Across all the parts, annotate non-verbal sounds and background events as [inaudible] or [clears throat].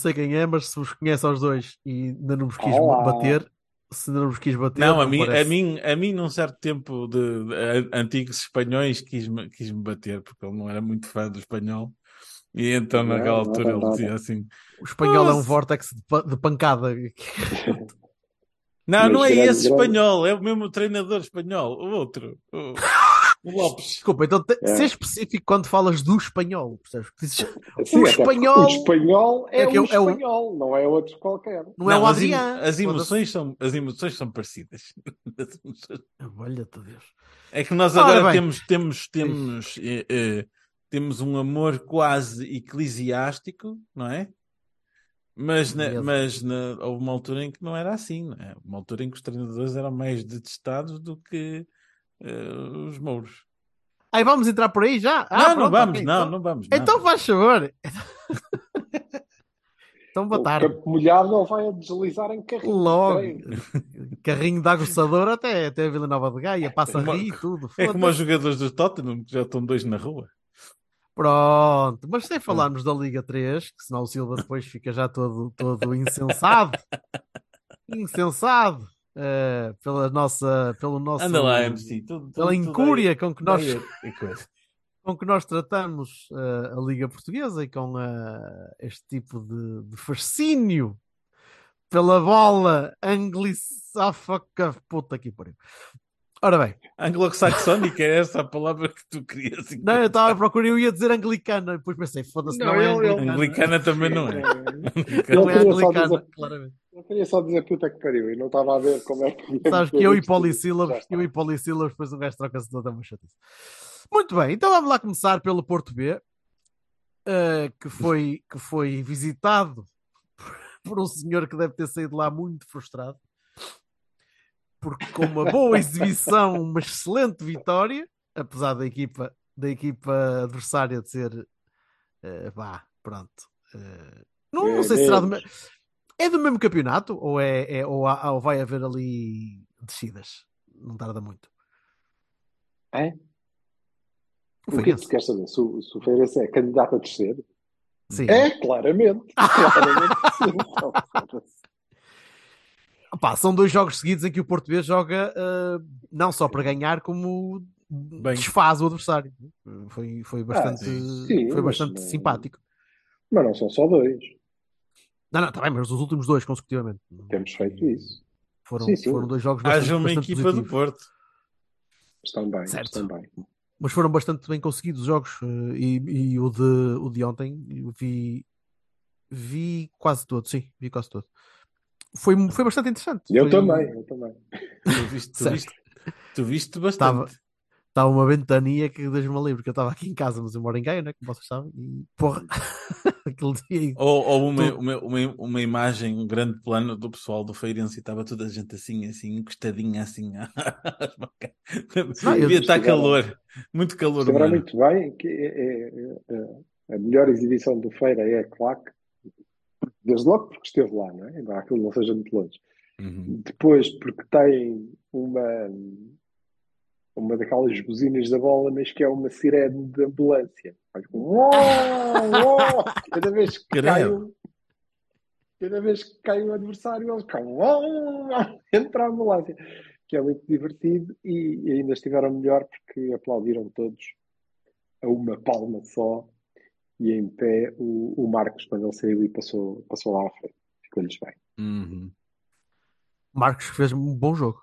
Sei quem é, mas se vos conhece aos dois e ainda não vos quis Olá. bater, se ainda não vos quis bater. Não, a mim, parece. a, mim, a mim, num certo tempo de, de- a- antigos espanhóis, quis-me quis -me bater, porque ele não era muito fã do espanhol. E então, Não, naquela não altura, é ele dizia assim: O espanhol é um vórtex de, pa- de pancada. Não, Mas não é esse grande. espanhol, é o mesmo treinador espanhol, o outro, o, [laughs] o Lopes. Desculpa, então te, É. ser específico quando falas do espanhol, percebes? Dizes, Sim, O espanhol- O espanhol é, É que o é o- espanhol, não é outro qualquer. não, é o as, Adriano. as emoções são, as emoções são parecidas. [laughs] As Olha-te Deus. É que nós Ora agora bem. temos, temos, temos, eh, eh, temos um amor quase eclesiástico, não é? Mas, na- mas na- houve uma altura em que não era assim, não é? Uma altura em que os treinadores eram mais detestados do que eh, os mouros. Aí vamos entrar por aí já? Ah, não, não pronto, vamos, ok, não, então, não vamos. não. Então faz favor. [laughs] então boa O tarde. campo molhado ele vai a deslizar em carrinho. Logo. [laughs] Carrinho de aguçador até, até a Vila Nova de Gaia, passa É como- rir e tudo. É como os jogadores do Tottenham, que já estão dois na rua. Pronto, mas sem falarmos da Liga 3, que senão o Silva depois fica já todo, todo insensado. [laughs] insensado. Eh, pela nossa, pelo nosso, Anda lá, MC. Tudo, pela tudo- incúria com que nós, é- é com que nós tratamos eh, a Liga Portuguesa e com eh, este tipo de, de fascínio pela bola anglicófaca. Puta que pariu. Ora bem, Anglo-saxónica é essa a palavra que tu querias. [laughs] não, eu estava a procurar, eu ia dizer anglicana, depois pensei, foda-se, não, Não, é ele- anglicana. Anglicana também não é. [laughs] Não é Ele queria só anglicana, dizer- claramente. Eu queria só dizer puta que pariu e não estava a ver como é que. Sabes que eu e polissílabos, eu e polissílabos, depois um gajo troca-se toda uma chatice. Muito bem, então vamos lá começar pelo Porto B, eh, que, foi, que foi visitado [laughs] por um senhor que deve ter saído lá muito frustrado, porque com uma boa exibição, uma excelente vitória, apesar da equipa, da equipa adversária de ser, eh, vá, pronto. eh, não, não É, sei se será do, menos. me- é do mesmo campeonato ou, é, é- ou, há- ou vai haver ali descidas? Não tarda muito. É? O O que é que tu queres saber? Se, o- se o Feirense é candidato a descer? Sim. É, claramente. [laughs] claramente [laughs] Opá, são dois jogos seguidos em que o português joga ah, não só para ganhar, como Bem. desfaz o adversário. Foi, foi bastante, sim. Sim, foi mas bastante não- simpático. Mas não são só dois. Não, não, está bem, mas os últimos dois consecutivamente. Temos feito isso. Foram, Sim, sim. foram dois jogos bastante, Haja uma bastante equipa do positivos. Porto. Estão bem, Certo. estão bem. mas foram bastante bem conseguidos os jogos eh, e, e o, de, o de ontem eu vi vi quase todo, sim, vi quase todo. Foi, foi bastante interessante. Eu Foi- também, eu também. Tu viste, tu viste, tu viste bastante. Estava uma ventania que Deus me livre, que eu estava aqui em casa, mas eu moro em Gaia, né? Como vocês sabem, e porra, [laughs] aquele dia. Ou, ou uma, Tu- uma, uma, uma imagem, um grande plano do pessoal do Feirense e estava toda a gente assim, assim, encostadinha assim. [laughs] Devia estar calor, muito calor humano. muito bem. Que é, é- é- a melhor exibição do Feira é a claque. Desde logo porque esteve lá, não é? Embora aquilo não seja muito longe. Uhum. Depois porque tem uma, uma daquelas buzinas da bola, mas que é uma sirene de ambulância. Faz com. Cada vez que cai um, cada vez que cai um adversário, eles caem entra a ambulância. Que é muito divertido e ainda estiveram melhor porque aplaudiram todos a uma palma só e em pé o, o Marcos quando ele saiu e passou, passou lá à frente. Ficou-lhes bem. Uhum. Marcos fez um bom jogo.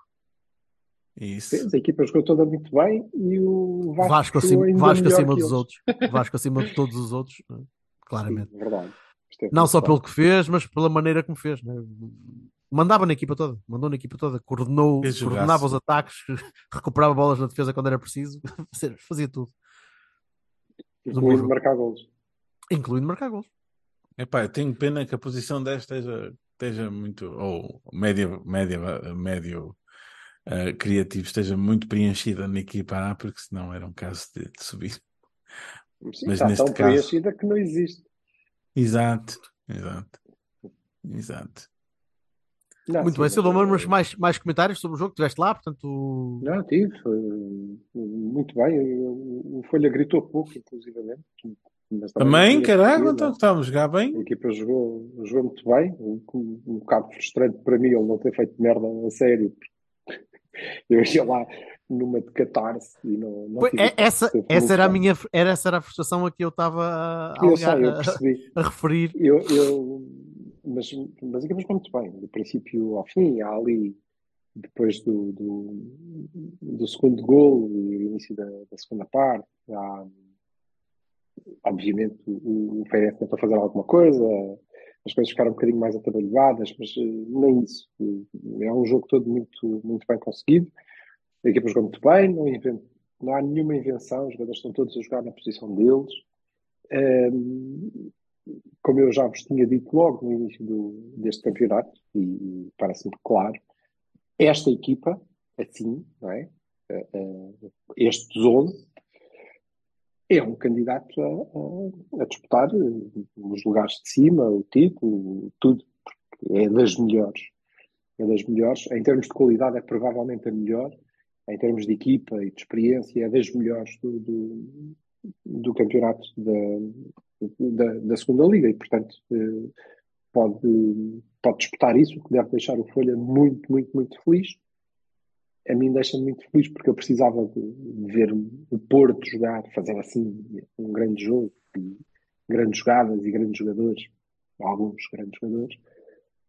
Isso. Fez, a equipa jogou toda muito bem e o Vasco, Vasco, jogou acima, ainda Vasco acima dos eles. outros. Vasco acima de todos os outros, né? claramente. Sim, verdade. Esteve Não só pelo que fez, mas pela maneira como fez. Né? Mandava na equipa toda, mandou na equipa toda, coordenou, jogaço. coordenava os ataques, [laughs] recuperava bolas na defesa quando era preciso, [laughs] fazia tudo, Incluindo marcar golos. Incluindo marcar gols. Epá, eu tenho pena que a posição desta esteja, esteja muito, ou média, média, médio eh, criativo esteja muito preenchida na equipa A, porque senão era um caso de, de subir. Sim, Mas está neste tão caso- preenchida que não existe. Exato, exato, exato. Não, Muito sim, bem, Silva, mas, mas mais, mais comentários sobre o jogo? Estiveste lá, portanto. Não, tive. foi Muito bem. O o Folha gritou pouco, inclusivamente. Mas Também, tinha caraca, então estávamos a jogar bem. A equipa jogou, jogou muito bem. Um, um, bocado frustrante para mim ele não ter feito merda a sério. [laughs] Eu ia lá numa de catarse e não, não é- essa, essa era a minha era, essa era a frustração a que eu estava a, Eu sei, alegar, eu a, [laughs] a referir. Eu, eu, mas, mas a equipa jogou muito bem, do princípio ao fim. Há ali, depois do, do, do segundo gol e o início da, da segunda parte, há, obviamente o, o Feirense tentou fazer alguma coisa, as coisas ficaram um bocadinho mais atabalhoadas, mas eh, nem isso. É um jogo todo muito, muito bem conseguido. A equipa jogou muito bem, não, não há nenhuma invenção, os jogadores estão todos a jogar na posição deles. Ehm, como eu já vos tinha dito logo no início do- deste campeonato, e, e parece-me claro, esta equipa, assim, não é? Eh, eh, estes 11, é um candidato a, a- disputar eh, os lugares de cima, o título, tudo, porque é das melhores. É das melhores. Em termos de qualidade, é provavelmente a melhor. Em termos de equipa e de experiência, é das melhores do, do, do campeonato da, da, da segunda liga e, portanto, eh, pode, pode disputar isso, o que deve deixar o Folha muito, muito, muito feliz. A mim deixa-me muito feliz porque eu precisava de, de ver o Porto jogar, fazer assim um grande jogo, e grandes jogadas e grandes jogadores, alguns grandes jogadores,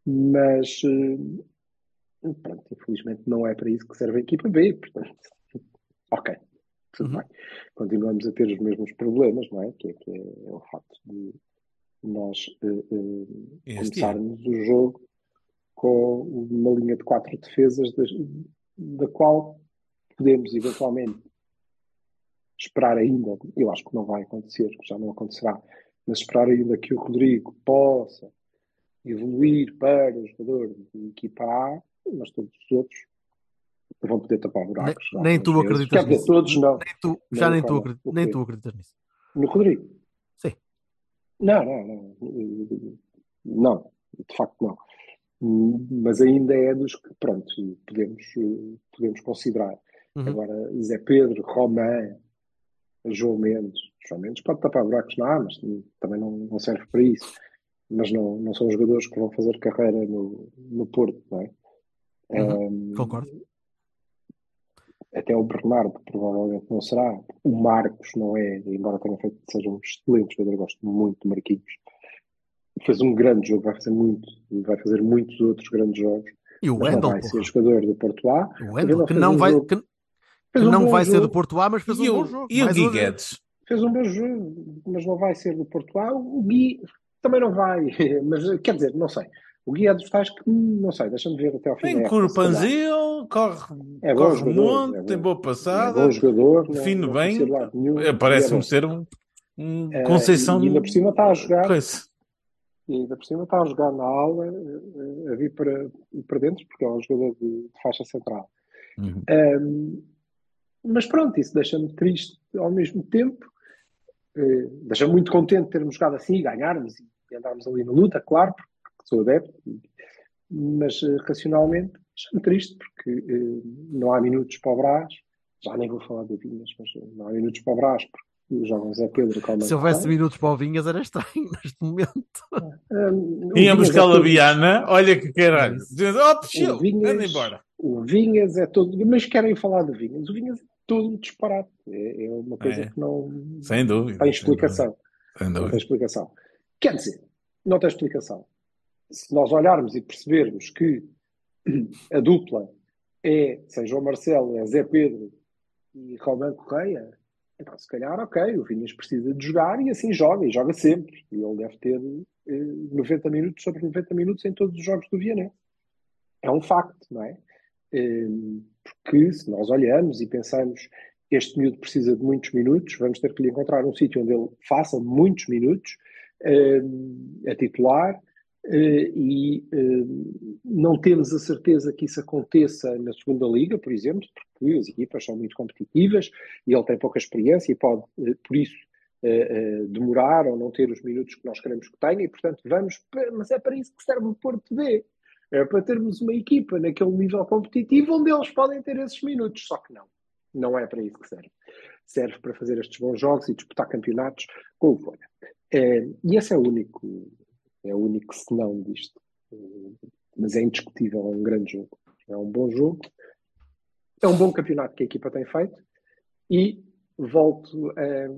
mas eh, pronto, infelizmente não é para isso que serve a equipa B, portanto, ok, tudo Uhum. bem. Continuamos a ter os mesmos problemas, não é? Que é, que é, é o facto de nós eh, Este começarmos o jogo com uma linha de quatro defesas das- da qual podemos eventualmente esperar ainda, eu acho que não vai acontecer, já não acontecerá, mas esperar ainda que o Rodrigo possa evoluir para o jogador de equipa A, mas todos os outros vão poder tapar buracos. Nem- nem tu acreditas nisso. todos não. Nem tu, já nem tu, o nem tu acreditas nisso. No Rodrigo? Sim. Não, não, não. Não, de facto não. Mas ainda é dos que, pronto, podemos, podemos considerar. Uhum. Agora, Zé Pedro, Román, João Mendes. João Mendes pode tapar buracos na A, mas também não, não serve para isso. Mas não, não são jogadores que vão fazer carreira no, no Porto, não é? Uhum, Um, Concordo. até o Bernardo provavelmente não será. O Marcos não é, embora tenha feito, seja um excelente jogador, gosto muito de Marquinhos. Fez um grande jogo, vai fazer muito, vai fazer muitos outros grandes jogos. E o Wendel, vai porra. ser jogador do Porto A. O Wendel, que não um vai, jogo- que, que um não vai ser do Porto A, mas fez E um o, bom jogo. e o Gui. Guedes? Fez um bom jogo, mas não vai ser do Porto A. O Gui também não vai, [laughs] mas quer dizer, não sei. O Gui é dos tais que, não sei, deixa-me ver até ao fim. Tem. Corpanzil, corre, É corre jogador, monte, é bom. tem boa É passada, bom jogador, não, define bem. é Parece-me bom. ser um, um Eh, Conceição. e- e ainda por cima está a jogar. Coisa. E ainda por cima está a jogar na aula, eh, a vir para, para dentro, porque é um jogador de, de faixa central. Uhum. Ahm, mas pronto, isso deixa-me triste ao mesmo tempo. Eh, deixa-me muito contente de termos jogado assim e ganharmos e andarmos ali na luta, claro, porque sou adepto. Mas eh, racionalmente deixa-me triste porque eh, não há minutos para o Brás. Já nem vou falar de Vinhas, mas não há minutos para o Brás porque jogam Zé Pedro calma Se houvesse minutos para o Vinhas era estranho [laughs] neste momento. Tínhamos é Calabiana, olha que caralho. Oh, O anda embora. O Vinhas é todo. Mas querem falar de Vinhas? O Vinhas é todo um disparate. É, é uma coisa É. que não Sem dúvida. tem sem explicação. dúvida, Sem Não dúvida. tem explicação. Quer dizer, não tem explicação. Se nós olharmos e percebermos que [clears throat] a dupla é sem João Marcelo, é Zé Pedro e Romão Correia, então se calhar, ok, o Vinhas precisa de jogar e assim joga, e joga sempre. E ele deve ter eh, 90 minutos sobre 90 minutos em todos os jogos do Vianney. é um facto, não é? Hum, Porque se nós olhamos e pensamos este miúdo precisa de muitos minutos, vamos ter que lhe encontrar um sítio onde ele faça muitos minutos hum, a titular eh, e hum, não temos a certeza que isso aconteça na segunda liga, por exemplo, porque as equipas são muito competitivas e ele tem pouca experiência e pode, eh, por isso, eh, eh, demorar ou não ter os minutos que nós queremos que tenha e, portanto, vamos, mas é para isso que serve o Porto B. É para termos uma equipa naquele nível competitivo onde eles podem ter esses minutos, só que não. Não é para isso que serve. Serve para fazer estes bons jogos e disputar campeonatos com o Folha. Eh, e esse é o único, é o único senão disto. Mas é indiscutível, é um grande jogo. É um bom jogo. É um bom campeonato que a equipa tem feito. E volto eh,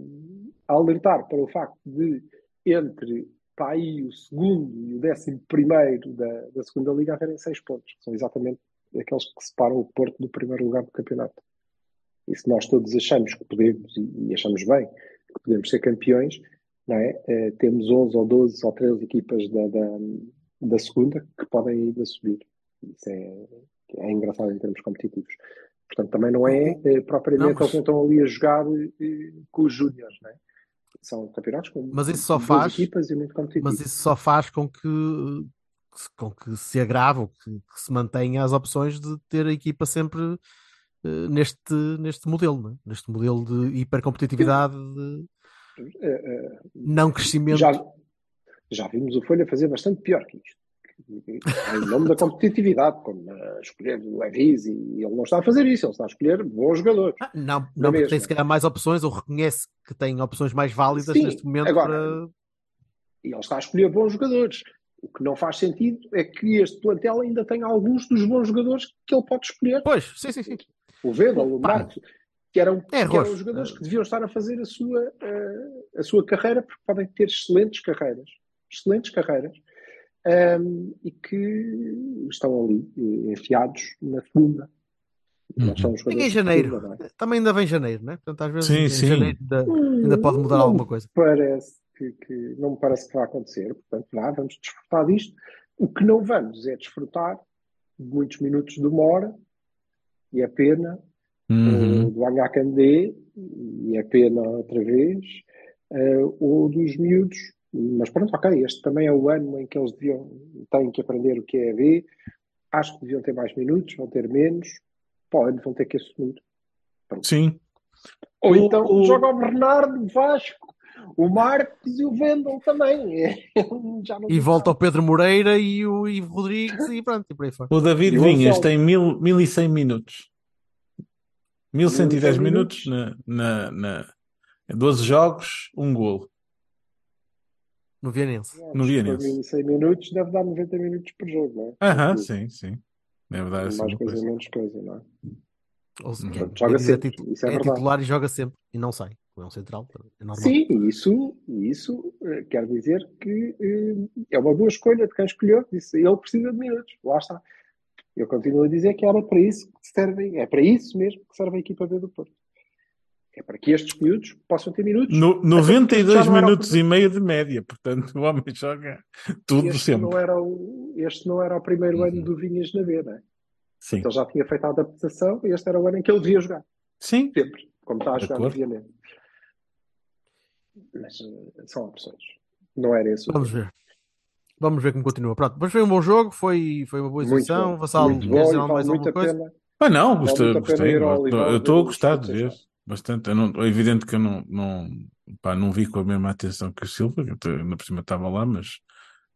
a alertar para o facto de, entre para aí o segundo e o décimo primeiro da, da segunda liga, haverem seis pontos, que são exatamente aqueles que separam o Porto do primeiro lugar do campeonato. E se nós todos achamos que podemos, e, e achamos bem, que podemos ser campeões, é? Eh, temos 11 ou 12 ou 13 equipas da, da, da segunda que podem ainda subir. Isso é, é engraçado em termos competitivos. Portanto, também não é eh, propriamente Não, mas- eles estão ali a jogar eh, com os júniores, não é? São campeonatos com Mas isso só faz- equipas e muito competitivos. Mas isso só faz com que, com que se agrave, que, que se mantenha as opções de ter a equipa sempre neste, neste modelo, é? neste modelo de hipercompetitividade, de não crescimento. já, já vimos o Folha fazer bastante pior que isto. Em nome da competitividade, como a escolher o Levis, e ele não está a fazer isso, ele está a escolher bons jogadores. Ah, não, não porque mesma. tem se calhar mais opções, ou reconhece que tem opções mais válidas Sim, neste momento agora, para. E ele está a escolher bons jogadores. O que não faz sentido é que este plantel ainda tenha alguns dos bons jogadores que ele pode escolher. Pois, sim, sim, sim. O Vedal, o Pá. Que eram, É que eram jogadores que deviam estar a fazer a sua, eh, a sua carreira, porque podem ter excelentes carreiras. Excelentes carreiras. ehm, e que estão ali eh, enfiados na segunda. Não Uhum. são os Tem em janeiro. segunda, não é? Também ainda vem janeiro, não é? Portanto, às vezes Sim, em sim. janeiro ainda, ainda pode mudar Não alguma coisa. Parece que, que- não me parece que vai acontecer. Portanto, vá, vamos desfrutar disto. O que não vamos é desfrutar de muitos minutos de uma hora, e é pena, Uhum. Do Anhacandé, e é pena outra vez, eh, ou dos miúdos. Mas pronto, ok, este também é o ano em que eles deviam, têm que aprender o que é B. Acho que deviam ter mais minutos, vão ter menos. Podem, vão ter que assumir. Sim. Ou O- então o- joga o Bernardo, o Vasco, o Marcos e o Vendel também. [laughs] Já não E volta sabe. ao Pedro Moreira e o Ivo Rodrigues e pronto, e por aí fora. O David E o Vinhas tem mil, 1100 minutos. 1110 minutos. minutos na, na, na 12 jogos, um golo. No Vianense. No Vianense. 100 minutos deve dar 90 minutos por jogo, não é? Aham, sim, sim. Deve dar assim Mais coisa, coisa. menos coisa, não é? Ou se- Portanto, quem joga é sempre, titu- isso é é titular e joga sempre e não sai. É um central, é normal. Sim, e isso, isso eh, quer dizer que eh, é uma boa escolha de quem escolheu. Disse, ele precisa de minutos. Lá está. Eu continuo a dizer que era para isso que serve, é para isso mesmo que serve a equipa B do Porto. É para que estes miúdos possam ter minutos. No, Até porque 92 já não era o minutos e meio de média, portanto, o homem joga tudo este sempre. não, era o, este não era o primeiro Uhum. ano do Vinhas na B, não é? Sim. Ele já tinha feito a adaptação e este era o ano em que ele devia jogar. Sim. Sempre. Como está a De jogar, acordo. obviamente. Mas eh, são opções. Não era esse o Vamos ver. Vamos ver como continua. Pronto, mas foi um bom jogo, foi, foi uma boa exibição. bom. Vassal, Muito queres bom dizer vale mais alguma coisa? pena. Ah, não, Vale gostei, gostei. Eu estou a os gostar de ver bastante. Eu não, é evidente que eu não, não, pá, não vi com a mesma atenção que o Silva, que na por cima estava lá, mas,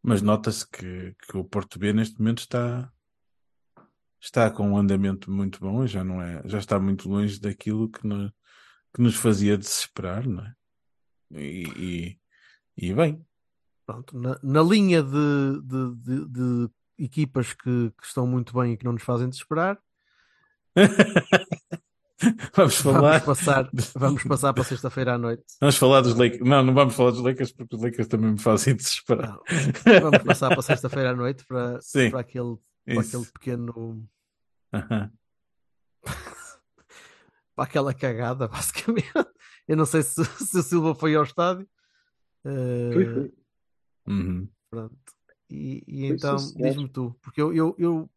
mas nota-se que, que o Porto B neste momento está, está com um andamento muito bom e já, não é, já está muito longe daquilo que, no- que nos fazia desesperar, não é? E, e, e bem, Pronto, na, na linha de, de, de- de equipas que, que estão muito bem e que não nos fazem desesperar, [laughs] vamos falar. vamos passar, vamos passar para sexta-feira à noite. Vamos falar dos Lakers. Não, não vamos falar dos Lakers porque os Lakers também me fazem desesperar. Não, vamos passar para sexta-feira à noite para, Sim, para, aquele, para aquele pequeno. Aham. [laughs] para aquela cagada, [laughs] basicamente. Eu não sei se, se o Silva foi ao estádio. Eh, Fui, fui. Uhum. Pronto. E, e então, diz-me tu, porque eu, eu, eu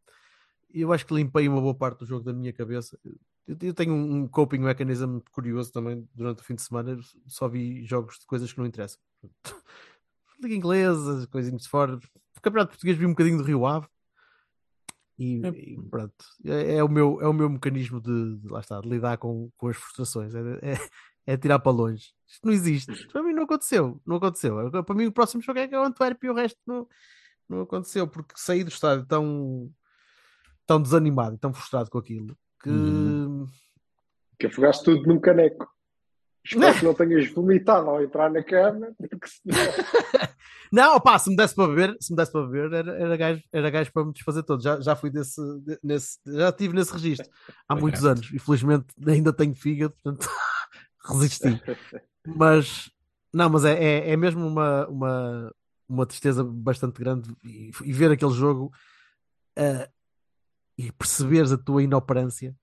eu acho que limpei uma boa parte do jogo da minha cabeça. Eu, eu tenho um um coping mechanism curioso também durante o fim de semana. Só vi jogos de coisas que não interessam. [laughs] Liga inglesa, coisinhas de fora. O Campeonato Português vi um bocadinho do Rio Ave. E, É. e pronto, é, é o meu, é o meu mecanismo de, de- lá está, de lidar com, com as frustrações. É, é, é tirar para longe. Isto não existe. Para mim não aconteceu. Não aconteceu. Agora, Para mim o próximo jogo é que é o Antuérpia e o resto não, não aconteceu. Porque saí do estádio tão, tão desanimado, e tão frustrado com aquilo que Uhum. Que afogaste tudo num caneco. Espero que não [laughs] tenhas vomitado ao entrar na cama, porque senão. [laughs] não, pá, se me desse para beber, se me desse para beber, era, era, gajo, era gajo para me desfazer todo. Já, já fui desse, de- nesse, já estive nesse registro há muitos anos. Infelizmente ainda tenho fígado, portanto resisti. Mas não, mas é, é, é mesmo uma, uma, uma tristeza bastante grande e, e ver aquele jogo ah, e perceberes a tua inoperância,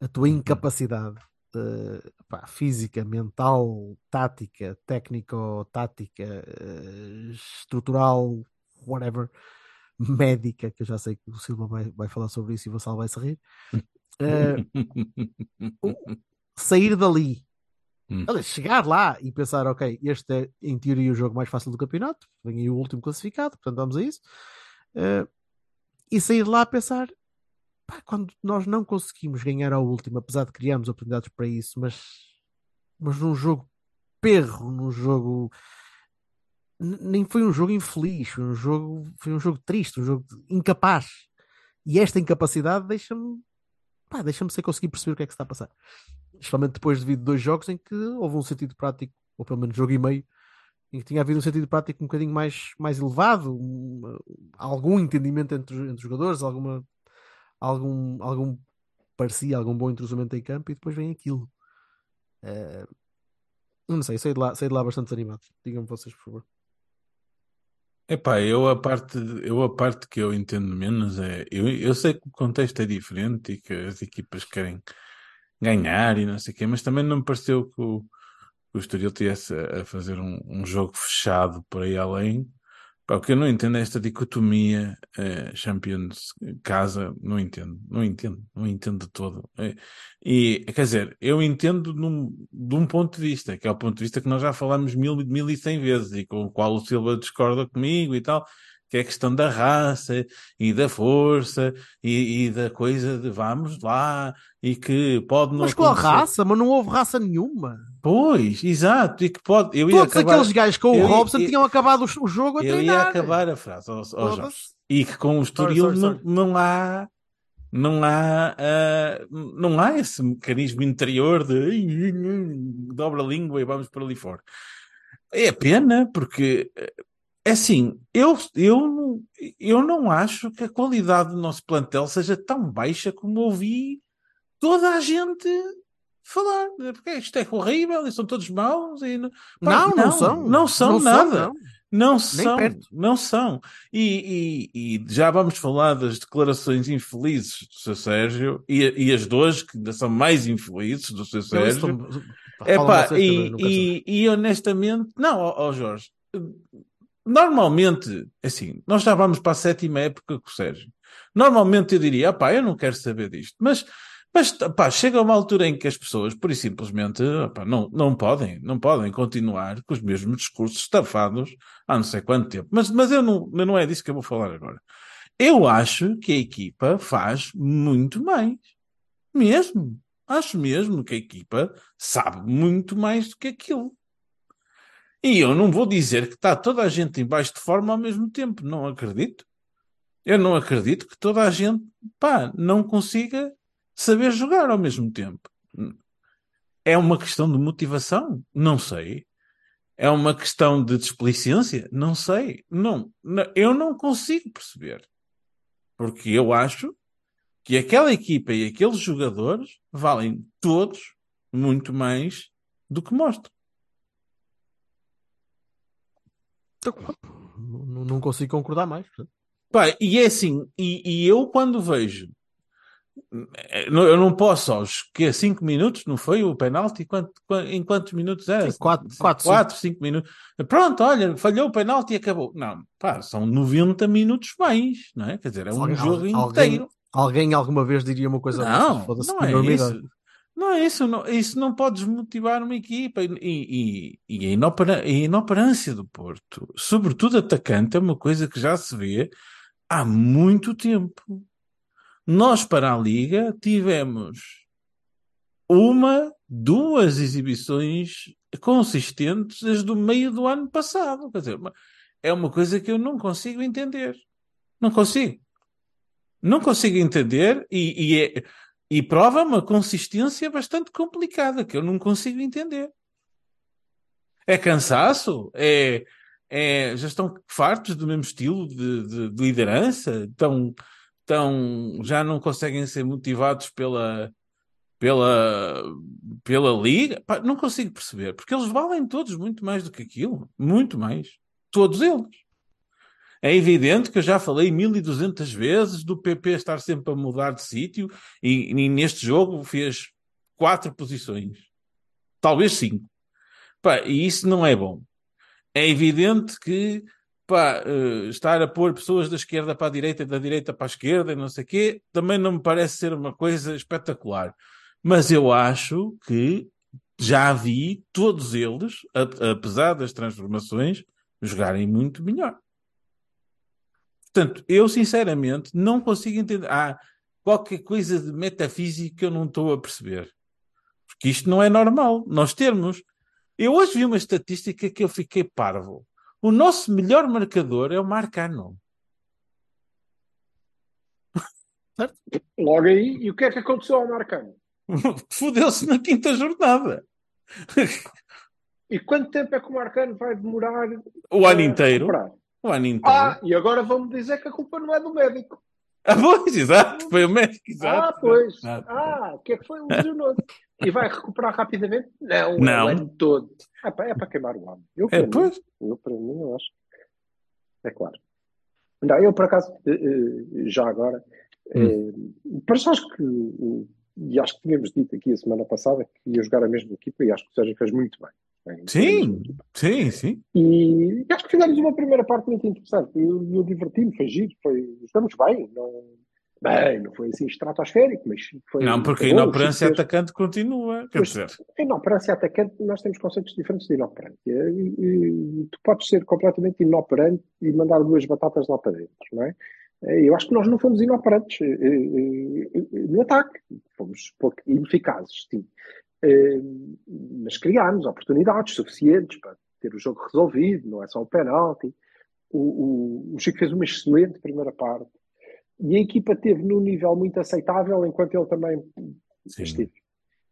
a tua incapacidade ah, pá, física, mental, tática, técnico-tática, ah, estrutural, whatever, médica, que eu já sei que o Silva vai, vai falar sobre isso e o Vassal vai se rir. [laughs] Ah, sair dali Hum. Chegar lá e pensar, ok, este é em teoria o jogo mais fácil do campeonato, vem aí o último classificado, portanto vamos a isso. Eh, e sair de lá a pensar, pá, quando nós não conseguimos ganhar ao último, apesar de criarmos oportunidades para isso, mas, mas num jogo perro, num jogo nem foi um jogo infeliz, foi um jogo, foi um jogo triste, um jogo incapaz. E esta incapacidade deixa-me, deixa-me sem conseguir perceber o que é que se está a passar. Especialmente depois de dois jogos em que houve um sentido prático, ou pelo menos jogo e meio, em que tinha havido um sentido prático um bocadinho mais, mais elevado, um- algum entendimento entre, entre os jogadores, alguma, algum, algum parecia algum bom entrosamento em campo e depois vem aquilo. Eh, não sei, saí de lá, saí de lá bastante desanimado. Digam-me vocês, por favor. Epá, eu a parte, eu a parte que eu entendo menos é, eu, eu sei que o contexto é diferente e que as equipas querem ganhar e não sei o quê, mas também não me pareceu que o, que o Estoril tivesse a, a fazer um, um jogo fechado por aí além. Pá, o que eu não entendo é esta dicotomia eh, Champions casa, não entendo, não entendo, não entendo de todo. Eh, e, quer dizer, eu entendo num, de um ponto de vista, que é o ponto de vista que nós já falamos mil, mil e cem vezes e com o qual o Silva discorda comigo e tal, que é a questão da raça e da força e, e da coisa de vamos lá e que pode não Mas qual acontecer. raça? Mas não houve raça nenhuma. Pois, exato, e que pode. Eu ia Todos acabar, aqueles gajos com o eu ia- Robson eu- tinham acabado o, o jogo a eu ia treinar. acabar a frase, ó, ó. E que com o Estoril. Não, não há. Não há, ah, não há esse mecanismo interior de "Ai, dobra a língua e vamos para ali fora. É pena, porque é assim, eu, eu, eu não acho que a qualidade do nosso plantel seja tão baixa como ouvi toda a gente falar. Porque isto é horrível e são todos maus. E não, Pá, Não, não, são. Não são nada. não. Não são, perto. não são. E, e- e já vamos falar das declarações infelizes do Sr. Sérgio e, e as duas que ainda são mais infelizes do Sr. Sérgio. estou- e, não e, e honestamente, não, ó, ó Jorge, normalmente, assim, nós já vamos para a sétima época com o Sérgio. Normalmente eu diria, pá, eu não quero saber disto, mas, mas pá, chega uma altura em que as pessoas, por e simplesmente, pá, não, não podem, não podem continuar com os mesmos discursos estafados há não sei quanto tempo. Mas, mas eu não, não é disso que eu vou falar agora. Eu acho que a equipa faz muito mais. Mesmo. Acho mesmo que a equipa sabe muito mais do que aquilo. E eu não vou dizer que está toda a gente em baixo de forma ao mesmo tempo. Não acredito. Eu não acredito que toda a gente, pá, não consiga saber jogar ao mesmo tempo. É uma questão de motivação? Não sei. É uma questão de desplicência? Não sei. Não, eu não consigo perceber. Porque eu acho que aquela equipa e aqueles jogadores valem todos muito mais do que mostram. Então, Não, não consigo concordar mais. Pá, e é assim, e, e eu quando vejo, não- eu não posso aos que 5 minutos, não foi o penalti? Quanto, qua- em quantos minutos era? Sim, quatro- quatro, 4, 5 minutos. Pronto, olha, falhou o penalti e acabou. Não, pá, são 90 minutos mais, não é? Quer dizer, é um Alguém- jogo alguém- inteiro. Alguém alguma vez diria uma coisa Não, não é isso. Não é isso. Não, isso não pode desmotivar uma equipa. E, e, e a, inopera, a inoperância do Porto, sobretudo atacante, é uma coisa que já se vê há muito tempo. Nós, para a Liga, tivemos uma, duas exibições consistentes desde o meio do ano passado. Quer dizer, é uma coisa que eu não consigo entender. Não consigo. Não consigo entender e, e, é- e prova uma consistência bastante complicada que eu não consigo entender. É cansaço? É, é- já estão fartos do mesmo estilo de, de- de liderança? Estão, estão, já não conseguem ser motivados pela, pela, pela liga? Pá, não consigo perceber, porque eles valem todos muito mais do que aquilo. Muito mais. Todos eles. É evidente que eu já falei 1200 vezes do PP estar sempre a mudar de sítio e, e neste jogo fez quatro posições. Talvez cinco. Pá, e isso não é bom. É evidente que pá, eh, estar a pôr pessoas da esquerda para a direita e da direita para a esquerda e não sei o quê, também não me parece ser uma coisa espetacular. Mas eu acho que já vi todos eles, apesar das transformações, jogarem muito melhor. Portanto, eu sinceramente não consigo entender. Há qualquer coisa de metafísica que eu não estou a perceber. Porque isto não é normal. Nós termos. Eu hoje vi uma estatística que eu fiquei parvo. O nosso melhor marcador é o Marcano. [laughs] Logo aí, e o que é que aconteceu ao Marcano? [laughs] Fudeu-se na quinta jornada. E quanto tempo é que o Marcano vai demorar O ano inteiro. O ano inteiro. Ah, e agora vão-me dizer que a culpa não é do médico. Ah, pois, exato. Foi o médico, exato. ah, pois. exato. Ah, o que é que foi? Lesionou E vai recuperar rapidamente? Não, Não. o ano todo. É para, é para queimar o ano. Eu, É, para, mim, pois. eu, para mim, eu acho. É claro. Não, eu, por acaso, eh, eh, já agora, Hum. eh, para já acho que, e acho que tínhamos dito aqui a semana passada que ia jogar a mesma equipa e acho que o Sérgio fez muito bem. Bem, Sim, sim, sim. E acho que fizemos uma primeira parte muito interessante. Eu, eu diverti-me, foi giro, foi, estamos bem. Não, bem, não foi assim estratosférico, mas foi. Não, porque a inoperância fez- atacante continua. Quer dizer, Em inoperância atacante, nós temos conceitos diferentes de inoperância. E, e tu podes ser completamente inoperante e mandar duas batatas lá para dentro, não é? Eu acho que nós não fomos inoperantes eh, eh, eh, no ataque. Fomos pouco ineficazes, sim. Eh, Mas criámos oportunidades suficientes para ter o jogo resolvido, não é só o penalti. O, o, o Chico fez uma excelente primeira parte e a equipa teve num nível muito aceitável enquanto ele também sim. esteve.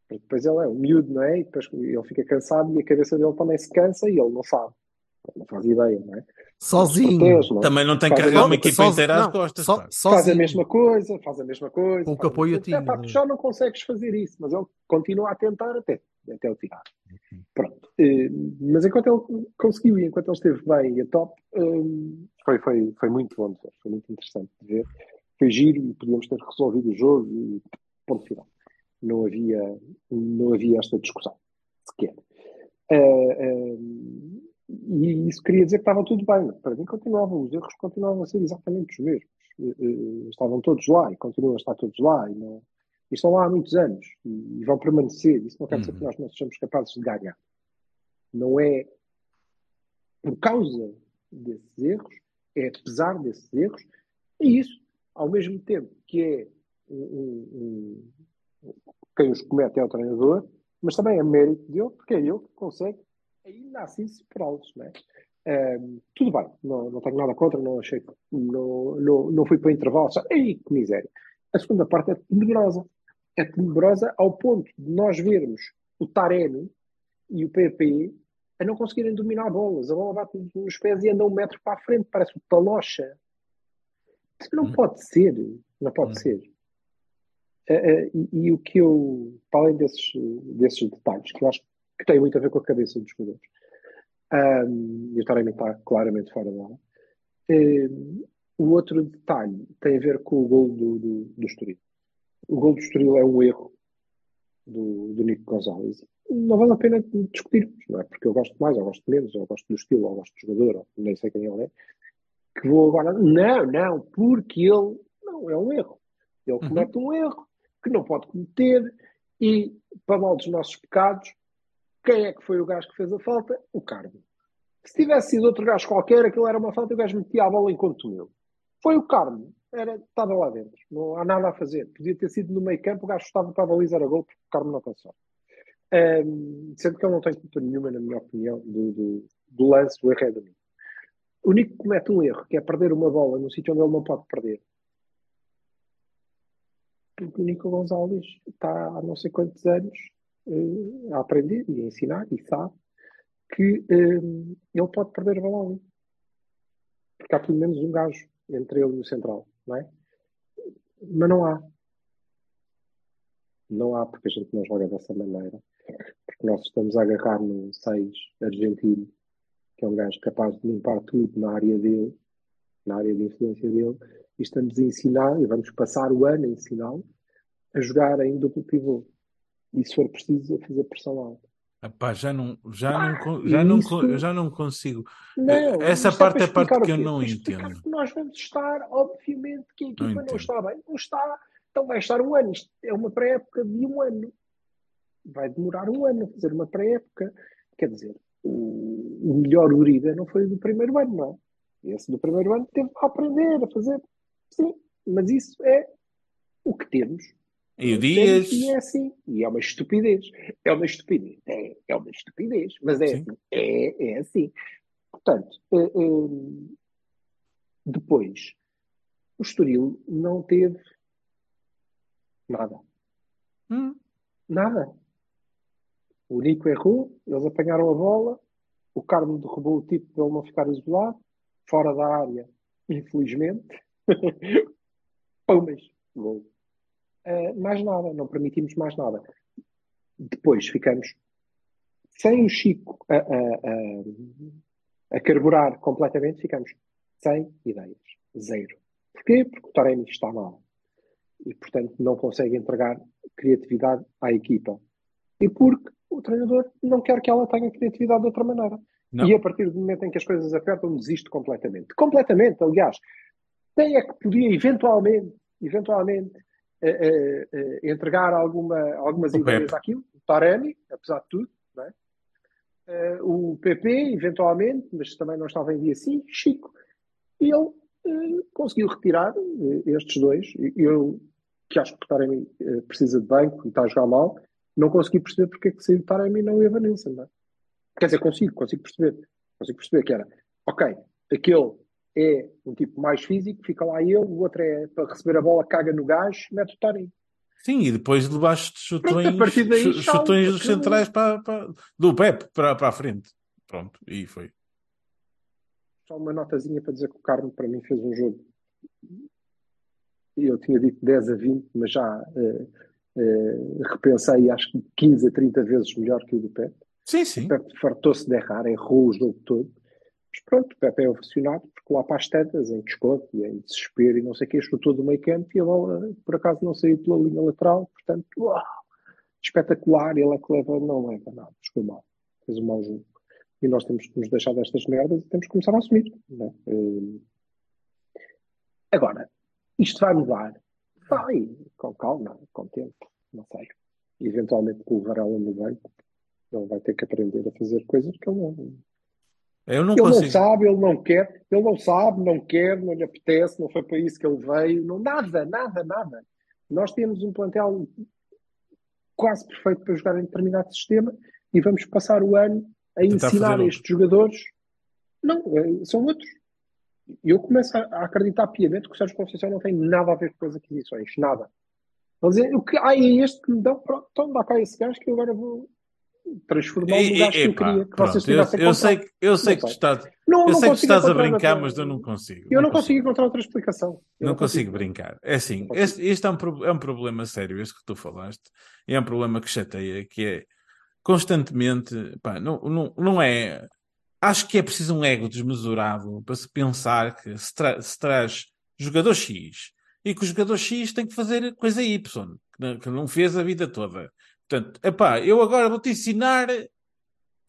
Porque depois ele é um miúdo, não é? E depois ele fica cansado e a cabeça dele também se cansa e ele não sabe. Não faz ideia, não é? Sozinho. Protege, não é? Também não tem que a uma equipa inteira às não, costas. pá. Faz a sozinho. mesma coisa, faz a mesma coisa. Com o que faz a apoio mesma a ti. É, pá, tu já não consegues fazer isso, mas ele continua a tentar até, até o tirar. Pronto. Eh, Mas enquanto ele conseguiu e enquanto ele esteve bem e a top, eh, foi, foi, foi muito bom de ver, foi muito interessante de ver. Foi giro e podíamos ter resolvido o jogo e ponto final. Não havia, não havia esta discussão sequer. Eh, e isso queria dizer que estava tudo bem. Para mim continuavam, os erros continuavam a ser exatamente os mesmos. Eh, eh, Estavam todos lá e continuam a estar todos lá e, não, e estão lá há muitos anos e, e vão permanecer. Isso não quer dizer Uhum. que nós não sejamos capazes de ganhar. Não é por causa desses erros, é apesar desses erros, e isso, ao mesmo tempo que é um- um- um- quem os comete é o treinador, mas também é mérito dele, porque é ele que consegue ainda assim superá-los. Não é? Ahm, tudo bem, não, não tenho nada contra, não achei que não, não, não fui para o intervalo, só, ei, que miséria. A segunda parte é tenebrosa. É tenebrosa ao ponto de nós vermos o Taremi e o PP a não conseguirem dominar bolas. A bola bate nos pés e anda um metro para a frente, parece o Talocha. Não Hum. pode ser. Não pode Hum. ser. Eh, eh, e, e o que eu, para além desses, desses detalhes, que eu acho que tem muito a ver com a cabeça dos jogadores, um, e o Taremi está claramente fora dela. Um, o outro detalhe tem a ver com o gol do, do, do Estoril. O gol do Estoril é um erro do, do Nico Gonzalez. Não vale a pena discutirmos, não é? Porque eu gosto mais, ou gosto menos, ou gosto do estilo, ou gosto do jogador, ou nem sei quem ele é. Que vou agora, não, não, porque ele. Não, é um erro. Ele comete um erro que não pode cometer e, para mal dos nossos pecados, quem é que foi o gajo que fez a falta? O Carmo. Se tivesse sido outro gajo qualquer, aquilo era uma falta o gajo metia a bola enquanto eu. Foi o Carmo. Era, estava lá dentro. Não há nada a fazer. Podia ter sido no meio campo, o gajo estava para balizar a gol porque o Carmo não passou. Um, sendo que ele não tem culpa nenhuma, na minha opinião, do, do, do lance, do erro é do Nico. O Nico comete um erro, que é perder uma bola no sítio onde ele não pode perder. Porque o Nico Gonzalez está há não sei quantos anos uh, a aprender e a ensinar e sabe que um, ele pode perder bola ali. Porque há pelo menos um gajo entre ele e o central, não é? Mas não há. Não há, porque a gente não joga dessa maneira. Porque nós estamos a agarrar no 6 argentino, que é um gajo capaz de limpar tudo na área dele, na área de influência dele, e estamos a ensinar, e vamos passar o ano a ensiná-lo, a jogar em duplo pivô. E se for preciso, a fazer pressão alta. Epá, já não, já Ah, não, já não, isso- já não consigo. Não, Essa isto parte é a parte que eu não entendo. Nós vamos estar, obviamente, que a equipa não, entendo. está bem. Não está, então vai estar um ano. Isto é uma pré-época de um ano. Vai demorar um ano a fazer uma pré-época. Quer dizer, o, o melhor Uribe não foi o do primeiro ano, não é? Esse do primeiro ano teve a aprender a fazer. Sim, mas isso é o que temos. E o Dias, E é assim. E é uma estupidez. É uma estupidez. É, é uma estupidez. Mas é Sim. assim. É, é assim. Portanto, eh, eh, depois, o Estoril não teve nada. Hum. Nada. O Nico errou, eles apanharam a bola, o Carmo derrubou o tipo para ele não ficar isolado, fora da área, infelizmente. [laughs] Pumas, gol. Eh, mais nada, não permitimos mais nada. Depois ficamos sem o Chico a, a, a, a carburar completamente, ficamos sem ideias. Zero. Porquê? Porque o Taremi está mal. E, portanto, não consegue entregar criatividade à equipa. E porque o treinador não quer que ela tenha criatividade de outra maneira. Não. E a partir do momento em que as coisas apertam, desiste completamente. Completamente, aliás. Quem é que podia eventualmente, eventualmente, eh, eh, entregar alguma, algumas O ideias àquilo? O Taremi, apesar de tudo, é? Eh, o PP, eventualmente, mas também não estava em dia assim, Chico. E ele eh, conseguiu retirar eh, estes dois. Eu, que acho que o Taremi precisa de banco e está a jogar mal, não consegui perceber porque é que saiu o Taremi e não o Evanilson, não é? Quer dizer, consigo, consigo perceber. Consigo perceber que era, ok, aquele é um tipo mais físico, fica lá ele, o outro é para receber a bola, caga no gajo, mete o Taremi. Sim, e depois levaste chutões, Pronto, daí, chutões dos centrais para, para- do Pep para, para a frente. Pronto, e foi. Só uma notazinha para dizer que o Carmo para mim fez um jogo. Eu tinha dito 10 a 20, mas já eh, eh, repensei acho que 15 a 30 vezes melhor que o do Pepe. Sim, sim. O Pepe fartou-se de errar, errou o jogo todo. Mas pronto, o Pepe é ovacionado porque lá para as tantas, em desconto e em desespero e não sei o que, chutou do meio campo e a bola por acaso não saiu pela linha lateral. Portanto, uau, espetacular. Ele é que leva, não leva nada, chegou mal. Fez um mau jogo. E nós temos que nos deixar destas merdas e temos que começar a assumir. é? Eh, Agora, isto vai mudar? Vai, com calma, com tempo, não sei. Eventualmente com o Varela no banco, ele vai ter que aprender a fazer coisas que ele não, Eu não ele não consigo. sabe, ele não quer, ele não sabe, não quer, não lhe apetece, não foi para isso que ele veio, não, nada, nada, nada. Nós temos um plantel quase perfeito para jogar em determinado sistema e vamos passar o ano a Tentar ensinar estes jogadores. Não, eh, são outros. E eu começo a a acreditar piamente que o Sérgio Conceição não tem nada a ver com as aquisições, nada. Vão dizer, o que, ah, é este que me dão, pronto, então dá cá esse gajo que eu agora vou transformá-lo no E- gajo que eu queria, que pronto, vocês eu, tivessem eu sei, comprado. que- eu sei Não que tu sei. estás, Não, eu não sei que consigo estás a brincar, outra- mas eu não consigo. Eu não consigo encontrar outra explicação. Eu Não consigo brincar. É assim, consigo. este, este é, um, é um problema sério, este que tu falaste, e é um problema que chateia, que é constantemente, pá, não, não, não é. Acho que é preciso um ego desmesurado para se pensar que se, tra- se traz jogador X e que o jogador X tem que fazer coisa Y, que não fez a vida toda. Portanto, epá, eu agora vou-te ensinar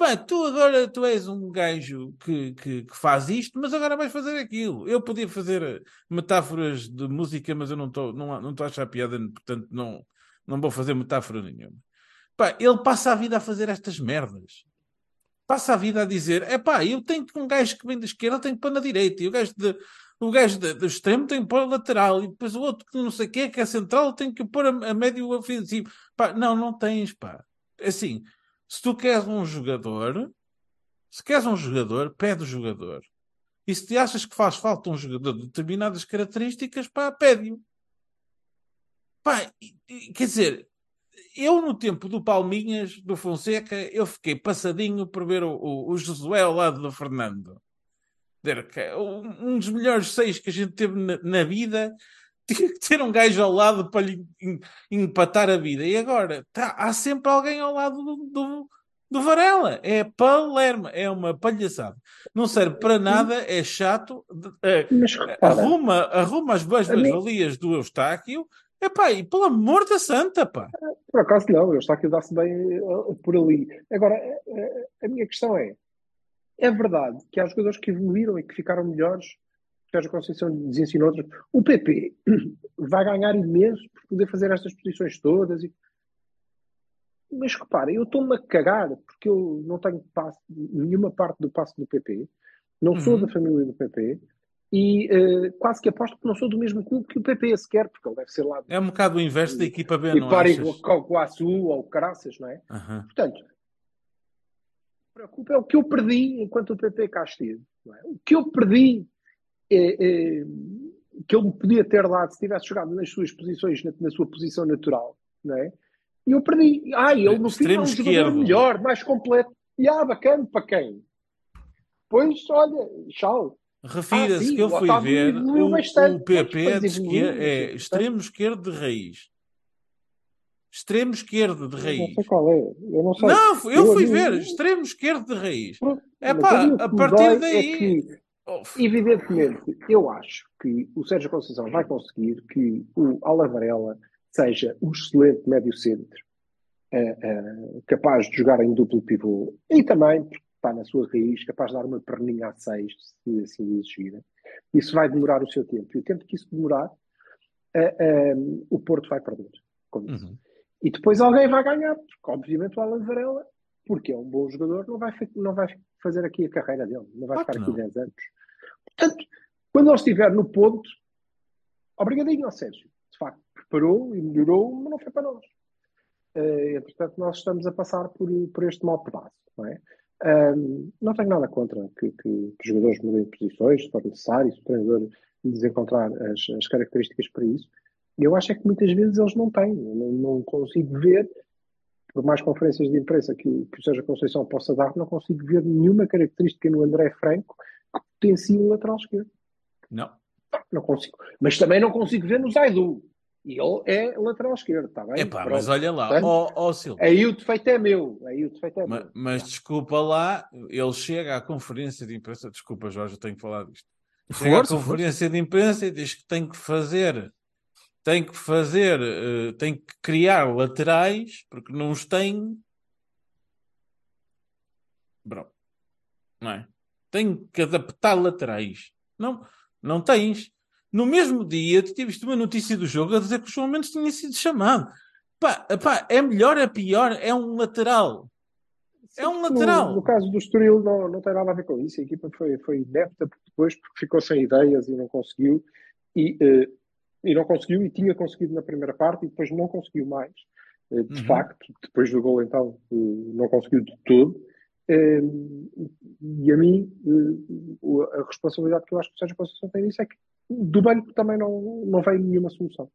Pá, tu agora tu és um gajo que, que, que faz isto, mas agora vais fazer aquilo. Eu podia fazer metáforas de música, mas eu não estou não, não a achar piada, portanto não, não vou fazer metáfora nenhuma. Pá, ele passa a vida a fazer estas merdas. Passa a vida a dizer: é pá, eu tenho um gajo que vem da esquerda tem que pôr na direita, e o gajo, de, o gajo do extremo tem que pôr lateral, e depois o outro que não sei o que é, que é central, tem que pôr a, a médio ofensivo. Pá, não, não tens, pá. Assim, se tu queres um jogador, se queres um jogador, pede o jogador. E se te achas que faz falta um jogador de determinadas características, pá, pede-o. Pá, quer dizer, eu no tempo do Palminhas, do Fonseca, eu fiquei passadinho por ver o, o, o Josué ao lado do Fernando. Um dos melhores seis que a gente teve na, na vida [laughs] tinha que ter um gajo ao lado para lhe empatar a vida. E agora tá, há sempre alguém ao lado do, do, do Varela. É Palermo, é uma palhaçada. Não serve para nada, é chato. É, arruma, arruma as boas-valias do Eustáquio Epá, e pelo amor da santa, pá. Por acaso não, o Eustáquio dá-se bem uh, por ali. Agora, a minha questão é, é verdade que há jogadores que evoluíram e que ficaram melhores, que a Conceição lhes ensinou outros. O PP [clears throat] vai ganhar imenso por poder fazer estas posições todas. E... Mas repara, eu estou-me a cagar porque eu não tenho passe, nenhuma parte do passo do PP, não sou Uhum. da família do PP, e uh, quase que aposto que não sou do mesmo clube que o PP sequer, porque ele deve ser lá. É um bocado o inverso da equipa B, E não parem achas? com o Guaçu ou o Caraças, não é? Aham. Portanto, preocupa é o que eu perdi enquanto o PP cá esteve. é? O que eu perdi é, é, que ele me podia ter dado se tivesse jogado nas suas posições, na, na sua posição natural, não é? E eu perdi. Ah, ele no fim é um Extremo jogador melhor, mais completo. E ah, bacana para quem? Pois, olha, tchau. Refira-se Ah, que eu fui ver o, o PP mas de evoluiu, esquer- é sim, extremo esquerdo de raiz. Extremo esquerdo de raiz. não sei qual é. Eu não sei. Não, eu, Eu fui ver, extremo esquerdo de raiz. Pronto, É pá, a partir daí. É que, evidentemente, eu acho que o Sérgio Conceição vai conseguir que o Alavarela seja um excelente médio centro, eh, eh, capaz de jogar em duplo pivô e também, porque está na sua raiz, capaz de dar uma perninha a seis, se assim exigir. Isso vai demorar o seu tempo. E o tempo que isso demorar, eh, o Porto vai perder. com isso. Uhum. E depois alguém vai ganhar, porque obviamente o Alan Varela, porque é um bom jogador, não vai, não vai fazer aqui a carreira dele, não vai Claro ficar que aqui não. 10 anos. Portanto, quando ele estiver no ponto, obrigadinho ao Sérgio. De facto, preparou e melhorou, mas não foi para nós. Eh, entretanto, nós estamos a passar por, por este mau pedaço, não é? Ahm, não tenho nada contra que, que- que os jogadores mudem de posições, se for necessário, se o treinador lhes encontrar as, as características para isso. Eu acho é que muitas vezes eles não têm. Eu não, não consigo ver, por mais conferências de imprensa que, o- que o Sérgio Conceição possa dar, não consigo ver nenhuma característica no André Franco que potencie o lateral esquerdo. Não. Não consigo. Mas também não consigo ver no Zaidu. E ele é lateral esquerdo, está bem? Epá, Pronto. mas olha lá, Portanto, ó ó, Silva. Aí o defeito é meu. Aí o defeito é Ma- meu. Mas, desculpa lá, ele chega à conferência de imprensa. Desculpa, Jorge, eu tenho que falar disto. Chega Força, à conferência de imprensa e diz que tem que fazer, tem que fazer, eh, tem que criar laterais porque não os tem. Bro, não é? Tem que adaptar laterais. Não, não tens. No mesmo dia, tu tiveste uma notícia do jogo a dizer que o João Mendes tinha sido chamado. Pá, pá, é melhor, é pior, é um lateral. É um No- lateral. No, caso do Estoril não, não tem nada a ver com isso. A equipa foi, foi inepta depois porque ficou sem ideias e não conseguiu. E, eh, e não conseguiu e tinha conseguido na primeira parte e depois não conseguiu mais. Eh, de Uhum. facto, depois do gol então eh, não conseguiu de todo. Eh, e a mim eh, a responsabilidade que eu acho que o Sérgio Conceição tem nisso é que do banco também não, não veio nenhuma solução.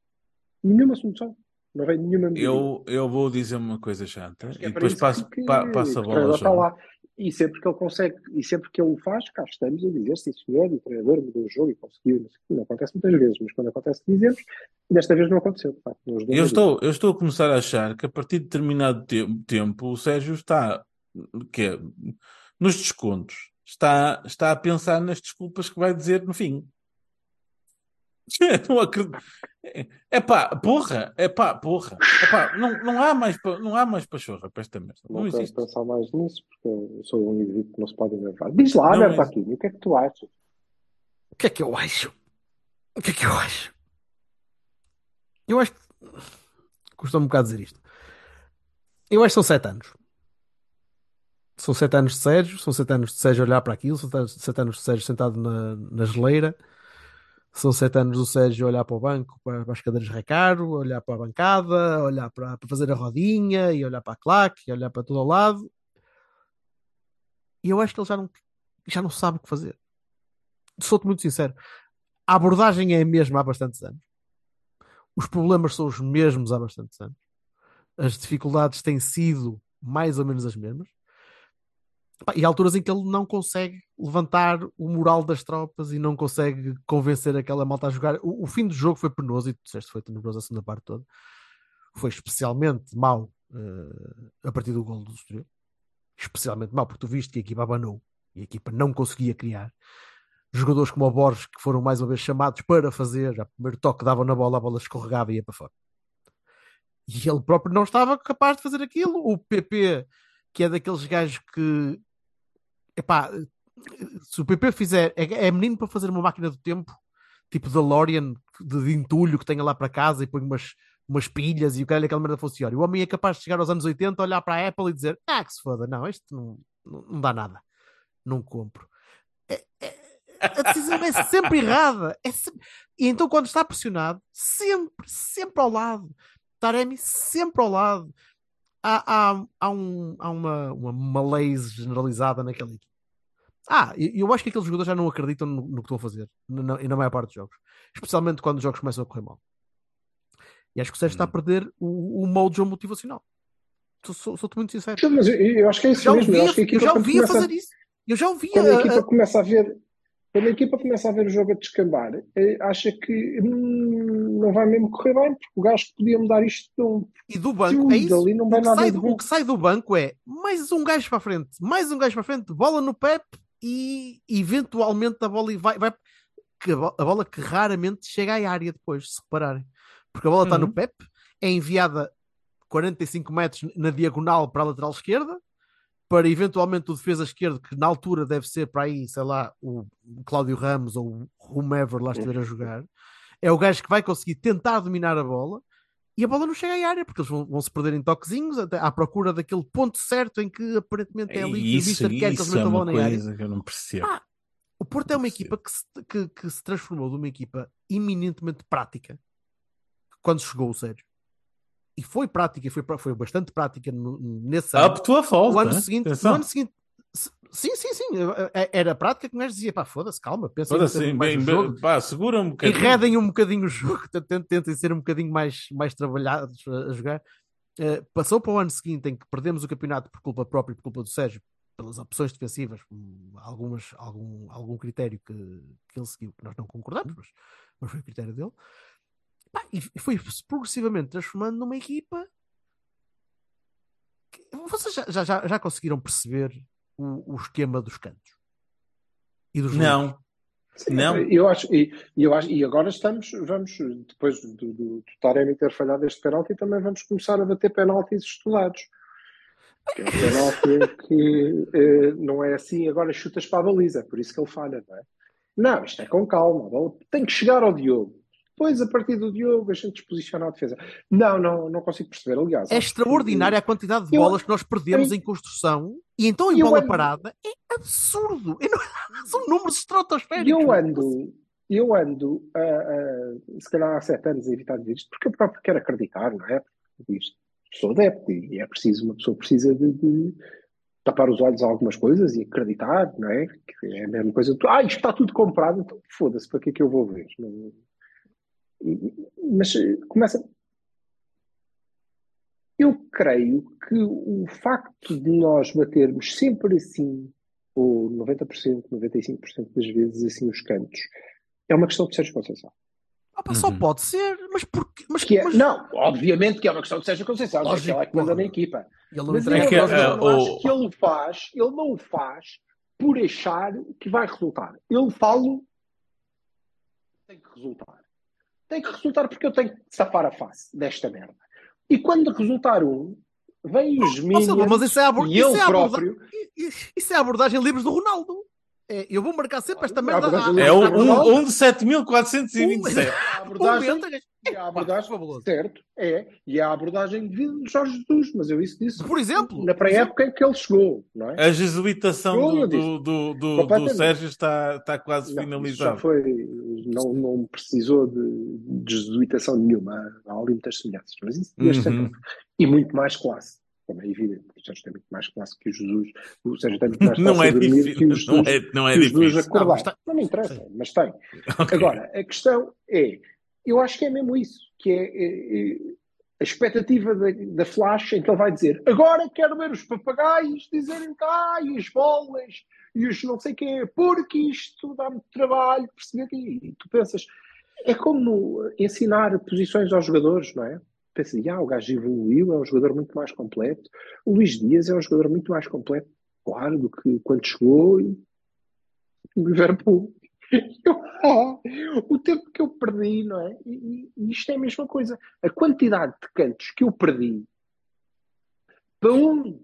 Nenhuma solução. Não veio nenhuma melhoria. Eu, eu vou dizer uma coisa chata Que é e depois passo, que- pa- passo a bola está lá. E sempre que ele consegue, e sempre que ele o faz, cá estamos a dizer, sim senhor, o treinador mudou o jogo e conseguiu. Não, sei. Não acontece muitas vezes, mas quando acontece dizemos, desta vez não aconteceu, de facto. não Eu estou, eu estou a começar a achar que a partir de determinado te- tempo o Sérgio está que é, nos descontos. Está, está a pensar nas desculpas que vai dizer no fim. [laughs] não acredito. É pá, porra, é pá, porra. Epá, não, não há mais, não há mais pachorra para esta merda. Não, Não quero existe. pensar mais nisso, porque eu sou um indivíduo que não se pode enervar. Diz lá, Não, Alberto mas- Aquino, o que é que tu achas? O que é que eu acho? O que é que eu acho? Eu acho que. Custa-me um bocado dizer isto. Eu acho que são sete anos. São sete anos de Sérgio, são sete anos de Sérgio olhar para aquilo, são sete- sete anos de Sérgio sentado na, na geleira, são sete anos do Sérgio olhar para o banco, para, para as cadeiras de recaro, olhar para a bancada, olhar para, para fazer a rodinha, e olhar para a claque, e olhar para todo o lado. E eu acho que ele já não, já não sabe o que fazer. Sou-te muito sincero. A abordagem é a mesma há bastantes anos. Os problemas são os mesmos há bastantes anos. As dificuldades têm sido mais ou menos as mesmas. E há alturas em que ele não consegue levantar o moral das tropas e não consegue convencer aquela malta a jogar. O, o fim do jogo foi penoso e tu disseste foi tenebroso a segunda parte toda. Foi especialmente mau eh, a partir do gol do Estoril. Especialmente mau, porque tu viste que a equipa abanou e a equipa não conseguia criar. Jogadores como o Borges, que foram mais uma vez chamados para fazer, já primeiro toque davam na bola, a bola escorregava e ia para fora. E ele próprio não estava capaz de fazer aquilo. O PP, que é daqueles gajos que epá, se o PP fizer, é, é menino para fazer uma máquina do tempo, tipo da Lorian de, de entulho que tenha lá para casa e põe umas, umas pilhas e o cara aquela merda funciona. O homem é capaz de chegar aos anos 80, olhar para a Apple e dizer: Ah, que se foda, não, isto não, não, dá nada, não compro. É- é- a decisão é sempre errada. É E então, quando está pressionado, sempre, sempre ao lado. Taremi sempre ao lado. Há, há, há, um, há uma, uma malaise generalizada naquela equipe. Ah, eu, acho que aqueles jogadores já não acreditam no, no que estou a fazer, na, na- e na maior parte dos jogos. Especialmente quando os jogos começam a correr mal. E acho que o Sérgio está a perder o, o de jogo motivacional. Sou- sou- Sou-te muito sincero. Sim, Mas eu, eu acho que é isso já mesmo. ouvia, eu acho que a eu já ouvia começa- fazer isso. Eu já ouvia. Quando a equipa ah, começa a ver, quando a equipa começa a ver o jogo a descambar, eh, acha que hum, não vai mesmo correr bem, porque o gajo podia mudar isto não. E do banco, é isso. dali não vai o, que nada sai de do, o que sai do banco é mais um gajo para a frente, mais um gajo para a frente, bola no Pep e eventualmente a bola vai, vai que a, bo- a bola que raramente chega à área depois, se repararem. Porque a bola está no Uhum. Pep, é enviada 45 metros na diagonal para a lateral esquerda, para eventualmente o defesa esquerdo, que na altura deve ser para aí, sei lá, o Cláudio Ramos ou o whomever lá estiver a jogar. É o gajo que vai conseguir tentar dominar a bola e a bola não chega à área, porque eles vão, vão se perder em toquezinhos até à procura daquele ponto certo em que aparentemente é ali que o Mister quer que eles é metam a uma bola na área. que eu não percebo. Ah, O Porto é uma equipa que se, que, que se transformou de uma equipa eminentemente prática quando chegou o Sérgio. E foi prática, foi, foi bastante prática no- nesse ano. Up to a fault. o ano hein? seguinte, Atenção. o ano seguinte sim, sim, sim, eh, era prática que o gajo dizia, pá, foda-se, calma, pensa Foda-se, em mais bem, jogo. pá, segura um bocadinho. Enredem um bocadinho o jogo, [laughs] tentem, ser um bocadinho mais, mais trabalhados a, a jogar. Eh, passou para o ano seguinte em que perdemos o campeonato por culpa própria e por culpa do Sérgio, pelas opções defensivas, hum, algumas, algum, algum critério que, que ele seguiu, que nós não concordamos, mas, mas foi o critério dele. Pá, e foi progressivamente transformando numa equipa. que- Vocês já, já, já conseguiram perceber o, o esquema dos cantos? E dos livros? Não. Sim, Não. Eu acho, e, eu acho, e agora estamos, vamos, depois do, do, do Taremi ter falhado este penalti, também vamos começar a bater penaltis estudados. Que é um penalti [laughs] que eh, não é assim, agora chutas para a baliza, por isso que ele falha, não é? Não, isto é com calma, a bola tem que chegar ao Diogo. Depois, a partir do Diogo, a gente desposiciona a defesa. Não, não, não consigo perceber. Aliás, É acho que- extraordinária a quantidade de Eu- bolas que nós perdemos eu- em construção e então em eu bola ando- parada é absurdo. Não- [laughs] São números estratosféricos. eu ando, eu ando, ah, ah, se calhar há sete anos a evitar dizer isto, porque eu próprio quero acreditar, não é? Isto, sou adepto e é preciso, uma pessoa precisa de, de tapar os olhos a algumas coisas e acreditar, não é? Que é a mesma coisa. Ah, isto está tudo comprado, então foda-se, para que é que eu vou ver? Não- Mas eh, começa. Eu creio que o facto de nós batermos sempre assim, ou 90%, 95% das vezes assim os cantos, é uma questão de Sérgio Conceição. Opa, Só Uhum. pode ser, mas porque. Mas, Que é, mas não, obviamente que é uma questão de Sérgio Conceição, Lógico, que ele é que manda na equipa. ele não Mas que, eu não o- acho que ele o faz, ele não o faz por achar que vai resultar. Ele fala tem que resultar. Tem que resultar porque eu tenho que safar a face desta merda. E quando resultar um, vêm os minions mas isso é, a e isso ele é a próprio. Isso é a abordagem livres do Ronaldo. É, eu vou marcar sempre esta merda. abordagem É um, um, um de 7.427. A abordagem, a abordagem certo, é, e a abordagem de Jorge Jesus, mas eu isso disse Por exemplo, na pré-época em que ele chegou, não é? A jesuitação do, do, do, do, do. Sérgio está, está quase Não, isso já foi, não, não precisou de, de jesuitação nenhuma, há ali muitas semelhanças, mas isso Uhum. E muito mais classe, como é evidente, o Sérgio tem muito mais classe que o Jesus, o Sérgio tem muito mais [laughs] classe Não é dormir que o difícil. Jesus, Não é, não é que o Jesus difícil. acordar. Não, mas tá- Não me interessa, mas tem. Ok. Agora, a questão é, eu acho que é mesmo isso, que é, é, é, a expectativa da, da Flash em que ele vai dizer agora quero ver os papagaios dizerem cá e as bolas e os não sei quê, porque isto dá-me trabalho perceber que e tu pensas, é como ensinar posições aos jogadores, não é? Pensa, ah, o gajo evoluiu, é um jogador muito mais completo. O Luís Dias é um jogador muito mais completo, claro, do que quando chegou e o Liverpool. Eu, [laughs] ah, o tempo que eu perdi, não é? E, e isto é a mesma coisa. A quantidade de cantos que eu perdi para um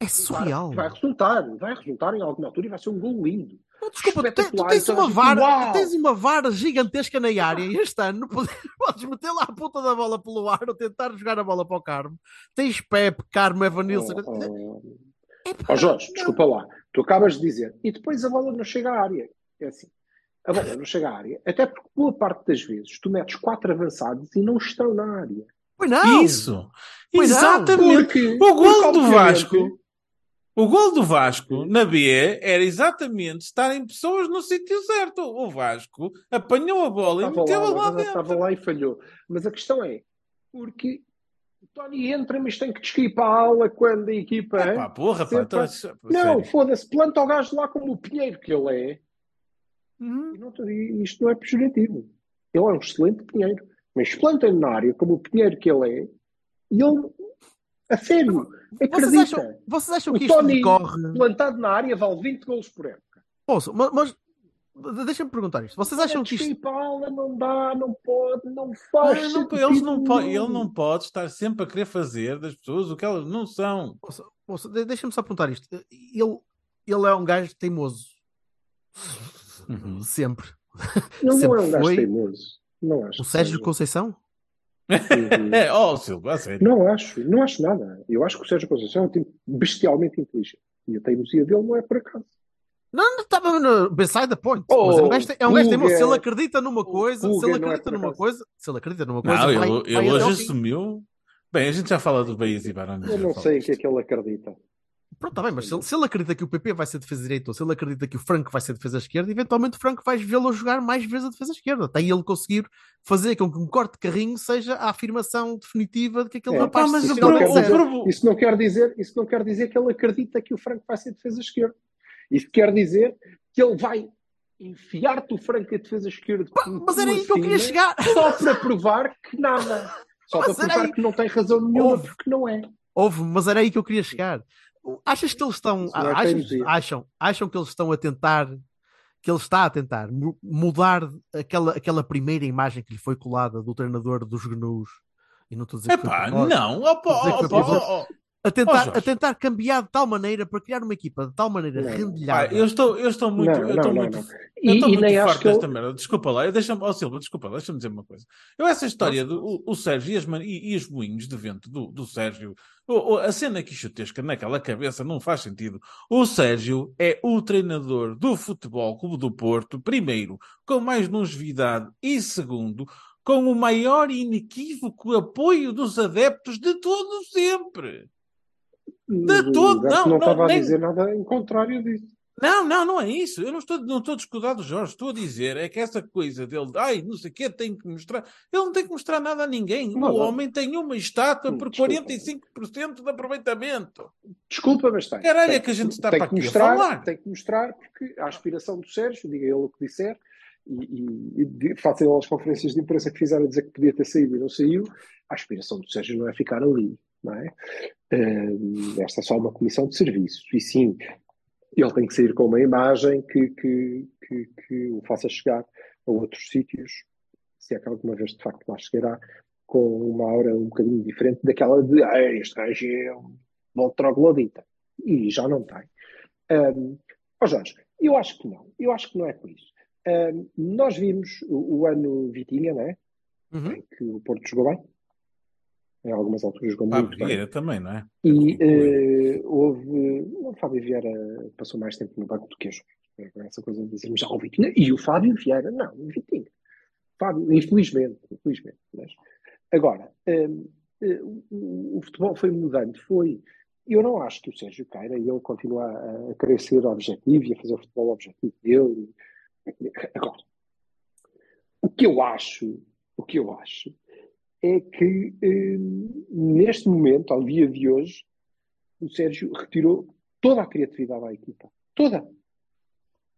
é surreal. vai resultar, vai resultar em alguma altura e vai ser um gol lindo. Não, Desculpa, tu, tu tens então, uma vara, uau! tens uma vara gigantesca na área e este ano [laughs] podes, podes meter lá a ponta da bola pelo ar ou tentar jogar a bola para o Carmo. Tens Pepe, Carmo, Evanilson. Oh, oh, Epá, oh, Jorge, não. desculpa lá. Tu acabas de dizer. E depois a bola não chega à área. É assim. A bola não chega à área. Até porque boa parte das vezes tu metes quatro avançados e não estão na área. Pois não. Isso. Pois não. Exatamente. Porque, O gol do Vasco, o gol do Vasco na B era exatamente estarem pessoas no sítio certo. O Vasco apanhou a bola e Estava meteu-a lá, lá mas estava dentro. lá e falhou. Mas a questão é, porque o Tony entra, mas tem que descripá-la quando a equipa. Pá, hein? porra, pá, Sempre- então, não, sério. foda-se, planta o gajo lá como o pinheiro que ele é. Uhum. E não isto não é pejorativo. Ele é um excelente pinheiro. Mas planta-lhe na área como o pinheiro que ele é, e ele, a sério, Vocês acredita. acham, vocês acham O que isto Tony decorre. plantado na área vale 20 golos por época. Ouça, mas, mas deixa-me perguntar isto. Vocês acham que isto. Descripá-la não dá, não pode, não faz. Não, sentido eles não po- nenhum. ele não pode estar sempre a querer fazer das pessoas o que elas não são. Ouça, ouça, de- deixa-me só perguntar isto. Ele, ele é um gajo teimoso. Uhum. Sempre. Ele não é um gajo foi. teimoso. Não acho. O Sérgio seja. Conceição? É, [laughs] oh, Silva, a sério. Não acho, não acho nada. Eu acho que o Sérgio Conceição é um tipo bestialmente inteligente. E a teimosia dele não é por acaso. Não, não estava no beside the point. Oh, mas é um gajo, é um gajo Guga. teimoso. Se ele acredita numa coisa, se Guga ele é acredita por numa acaso. coisa, se ele acredita numa coisa, Não, vai, ele, vai ele hoje assumiu. Bem, a gente já fala do Baís e Barões. Eu não sei o que é que ele acredita. Pronto, está bem, mas se ele, se ele acredita que o PP vai ser defesa direita ou se ele acredita que o Franco vai ser defesa esquerda, eventualmente o Franco vais vê-lo a jogar mais vezes a defesa esquerda. Até ele conseguir fazer com que um corte de carrinho seja a afirmação definitiva de que aquele É, rapaz mas Isso não, quer dizer, isso não quer dizer, isso não quer dizer que ele acredita que o Franco vai ser defesa esquerda. Isso quer dizer que ele vai enfiar-te o Franco a defesa esquerda. Mas era aí que eu queria chegar. [laughs] Só para provar que nada. Só Mas para provar aí- que não tem razão nenhuma, Ouve. porque não é. Houve, mas era aí que eu queria chegar. Achas que eles estão. Teimosia. acham, acham que eles estão a tentar. Que ele está a tentar mu- mudar aquela, aquela primeira imagem que lhe foi colada do treinador dos gnus. E não estou a dizer É que foi pá, de propósito. não. Opa, opa, oh. A tentar, Jorge. a tentar cambiar de tal maneira para criar uma equipa de tal maneira Não. Rendilhada. eu estou, eu estou muito, Não, eu estou não, muito, não. eu estou e muito farto desta merda. Desculpa lá, eu deixa-me, ó Silva, desculpa, lá, deixa-me dizer uma coisa. Eu, essa história do o, o Sérgio e, as, e, e os moinhos de vento do, do Sérgio, o- o- a cena quixotesca naquela cabeça não faz sentido. O Sérgio é o treinador do Futebol Clube do Porto, primeiro, com mais longevidade e segundo, com o maior e inequívoco apoio dos adeptos de todo sempre. De todo, não, não não, estava nem- a dizer nada em contrário disso. Não, não, não é isso. Eu não estou, não estou a discordar do Jorge. Estou a dizer é que essa coisa dele, ai, não sei o quê, tem que mostrar. Ele não tem que mostrar nada a ninguém. Não, o não. homem tem uma estátua por desculpa. 45% de aproveitamento. Desculpa, mas tem. Caralho, tem, é que a gente está para que aqui mostrar, falar. Tem que mostrar, porque a aspiração do Sérgio, diga ele o que disser, e, e, e face às conferências de imprensa que fizeram a dizer que podia ter saído e não saiu, a aspiração do Sérgio não é ficar ali, é? Esta é só uma comissão de serviço. E sim, ele tem que sair com uma imagem que, que, que, que o faça chegar a outros sítios se é que alguma vez de facto lá chegará, com uma aura um bocadinho diferente daquela de ah, este gajo é um bom troglodita. E já não tem. Um, oh Jorge, eu acho que não. Eu acho que não é por isso. Um, nós vimos o, o ano Vitinha, não é? Uhum. Em que o Porto jogou bem. Em algumas alturas jogou Pá, muito bem. Vieira também, não é? E eh, houve. O Fábio Vieira passou mais tempo no banco do que eu. Essa coisa de dizermos já o Vitinha. E o Fábio Vieira, não, o Vitinha. Fábio, infelizmente, infelizmente. Mas, agora, hum, eh, o, o futebol foi mudando. Foi. Eu não acho que o Sérgio Caira, ele continua a, a querer ser objetivo e a fazer o futebol objetivo dele. Agora, o que eu acho, o que eu acho é que hum, neste momento, ao dia de hoje, o Sérgio retirou toda a criatividade à equipa. Toda.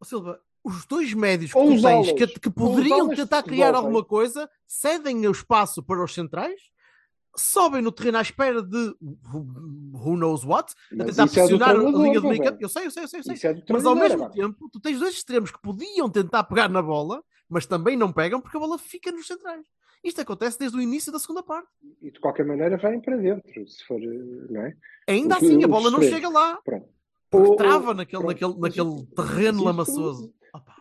Ó Silva, os dois médios que tens que, que poderiam tentar criar alguma coisa, cedem o espaço para os centrais, sobem no terreno à espera de who, knows what, a tentar é pressionar a treinador, linha de meio. Eu sei, eu sei, eu sei, eu sei. Isso é Mas ao mesmo agora. tempo, tu tens dois extremos que podiam tentar pegar na bola, mas também não pegam porque a bola fica nos centrais. Isto acontece desde o início da segunda parte. E de qualquer maneira vêm para dentro, se for, eh, não é? Ainda Os- assim, a bola não chega lá. Pronto. Ou- trava naquele, pronto. naquele, naquele isso- terreno isso- lamaçoso.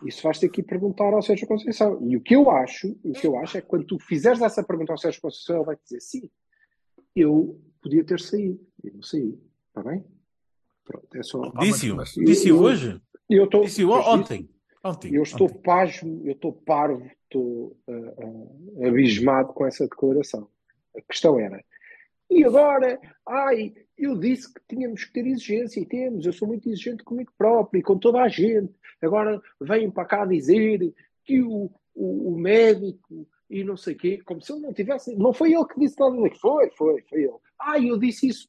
Isso vais ter que ir perguntar ao Sérgio Conceição. E o que eu acho, o que eu acho é que quando tu fizeres essa pergunta ao Sérgio Conceição, ele vai te dizer sim, eu podia ter saído. Eu não saí. Está bem? Pronto, é só. Disse-o. eu- hoje. Eu estou. Disse-o ontem. Eu estou ontem. pasmo, eu estou parvo, estou ah, ah, abismado com essa declaração. A questão era, e agora, ai, eu disse que tínhamos que ter exigência e temos, eu sou muito exigente comigo próprio e com toda a gente. Agora vêm para cá dizer que o, o, o médico e não sei o quê, como se ele não tivesse. Não foi ele que disse nada. Foi, foi, foi ele. Ah, eu disse isso.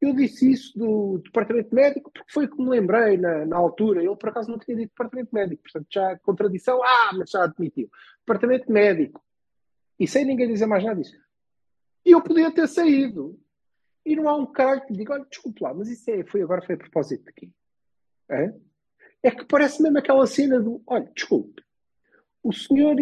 Eu disse isso do departamento médico porque foi que me lembrei na, na altura. Ele por acaso não tinha dito departamento médico, portanto já há contradição. Ah, mas já admitiu. Departamento médico. E sem ninguém dizer mais nada disso. E eu podia ter saído. E não há um caralho que diga, olha, desculpe lá, mas isso é, foi, agora foi a propósito de quê? Hã? É que parece mesmo aquela cena do, olha, desculpe, o senhor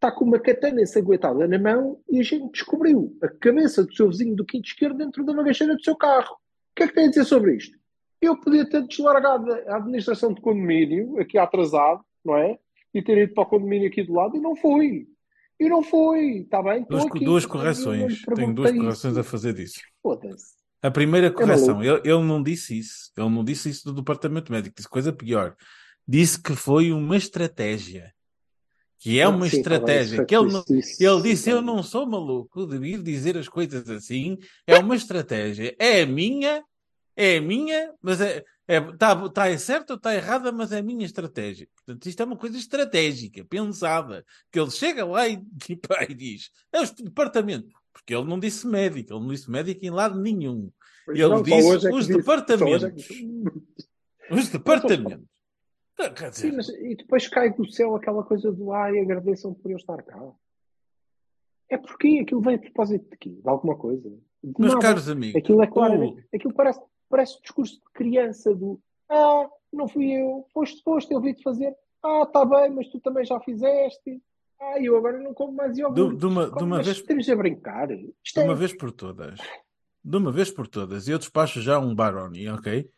está com uma katana ensanguentada na mão e a gente descobriu a cabeça do seu vizinho do quinto esquerdo dentro da bagageira do seu carro. O que é que tem a dizer sobre isto? Eu podia ter deslargado a administração de condomínio, aqui atrasado, não é? E ter ido para o condomínio aqui do lado e não fui. E não fui, está bem? Duas, aqui. duas correções. Tenho duas correções a fazer disso. Foda-se. A primeira correção, maluco. ele, ele não disse isso. Ele não disse isso do departamento médico. Disse coisa pior. Disse que foi uma estratégia. Que é uma Sim, tá estratégia. que ele, não- ele disse: Eu tá não sou maluco de vir dizer as coisas assim. É uma estratégia. É a minha, é a minha, mas é. Está tá certo ou está errada, mas é a minha estratégia. Portanto, isto é uma coisa estratégica, pensada. Que ele chega lá e, [laughs] e, e diz: É o departamento. Porque ele não disse médico, ele não disse médico em lado nenhum. Pois Ele não, disse é os disse. Hoje é departamentos. que- Os departamentos. Dizer, Sim, mas e depois cai do céu aquela coisa do ai, agradeçam por eu estar cá. É porque aquilo vem a propósito de quê? De alguma coisa? De meus nada. caros amigos, Aquilo é claro, o- aquilo parece, parece discurso de criança do ah, não fui eu, foste, foste, eu vi-te fazer, ah, está bem, mas tu também já fizeste, ah, eu agora não como mais iogurte. de uma, de uma mas vez, estamos a brincar. De é, uma vez por todas, de uma vez por todas, eu despacho já um Baroni, ok?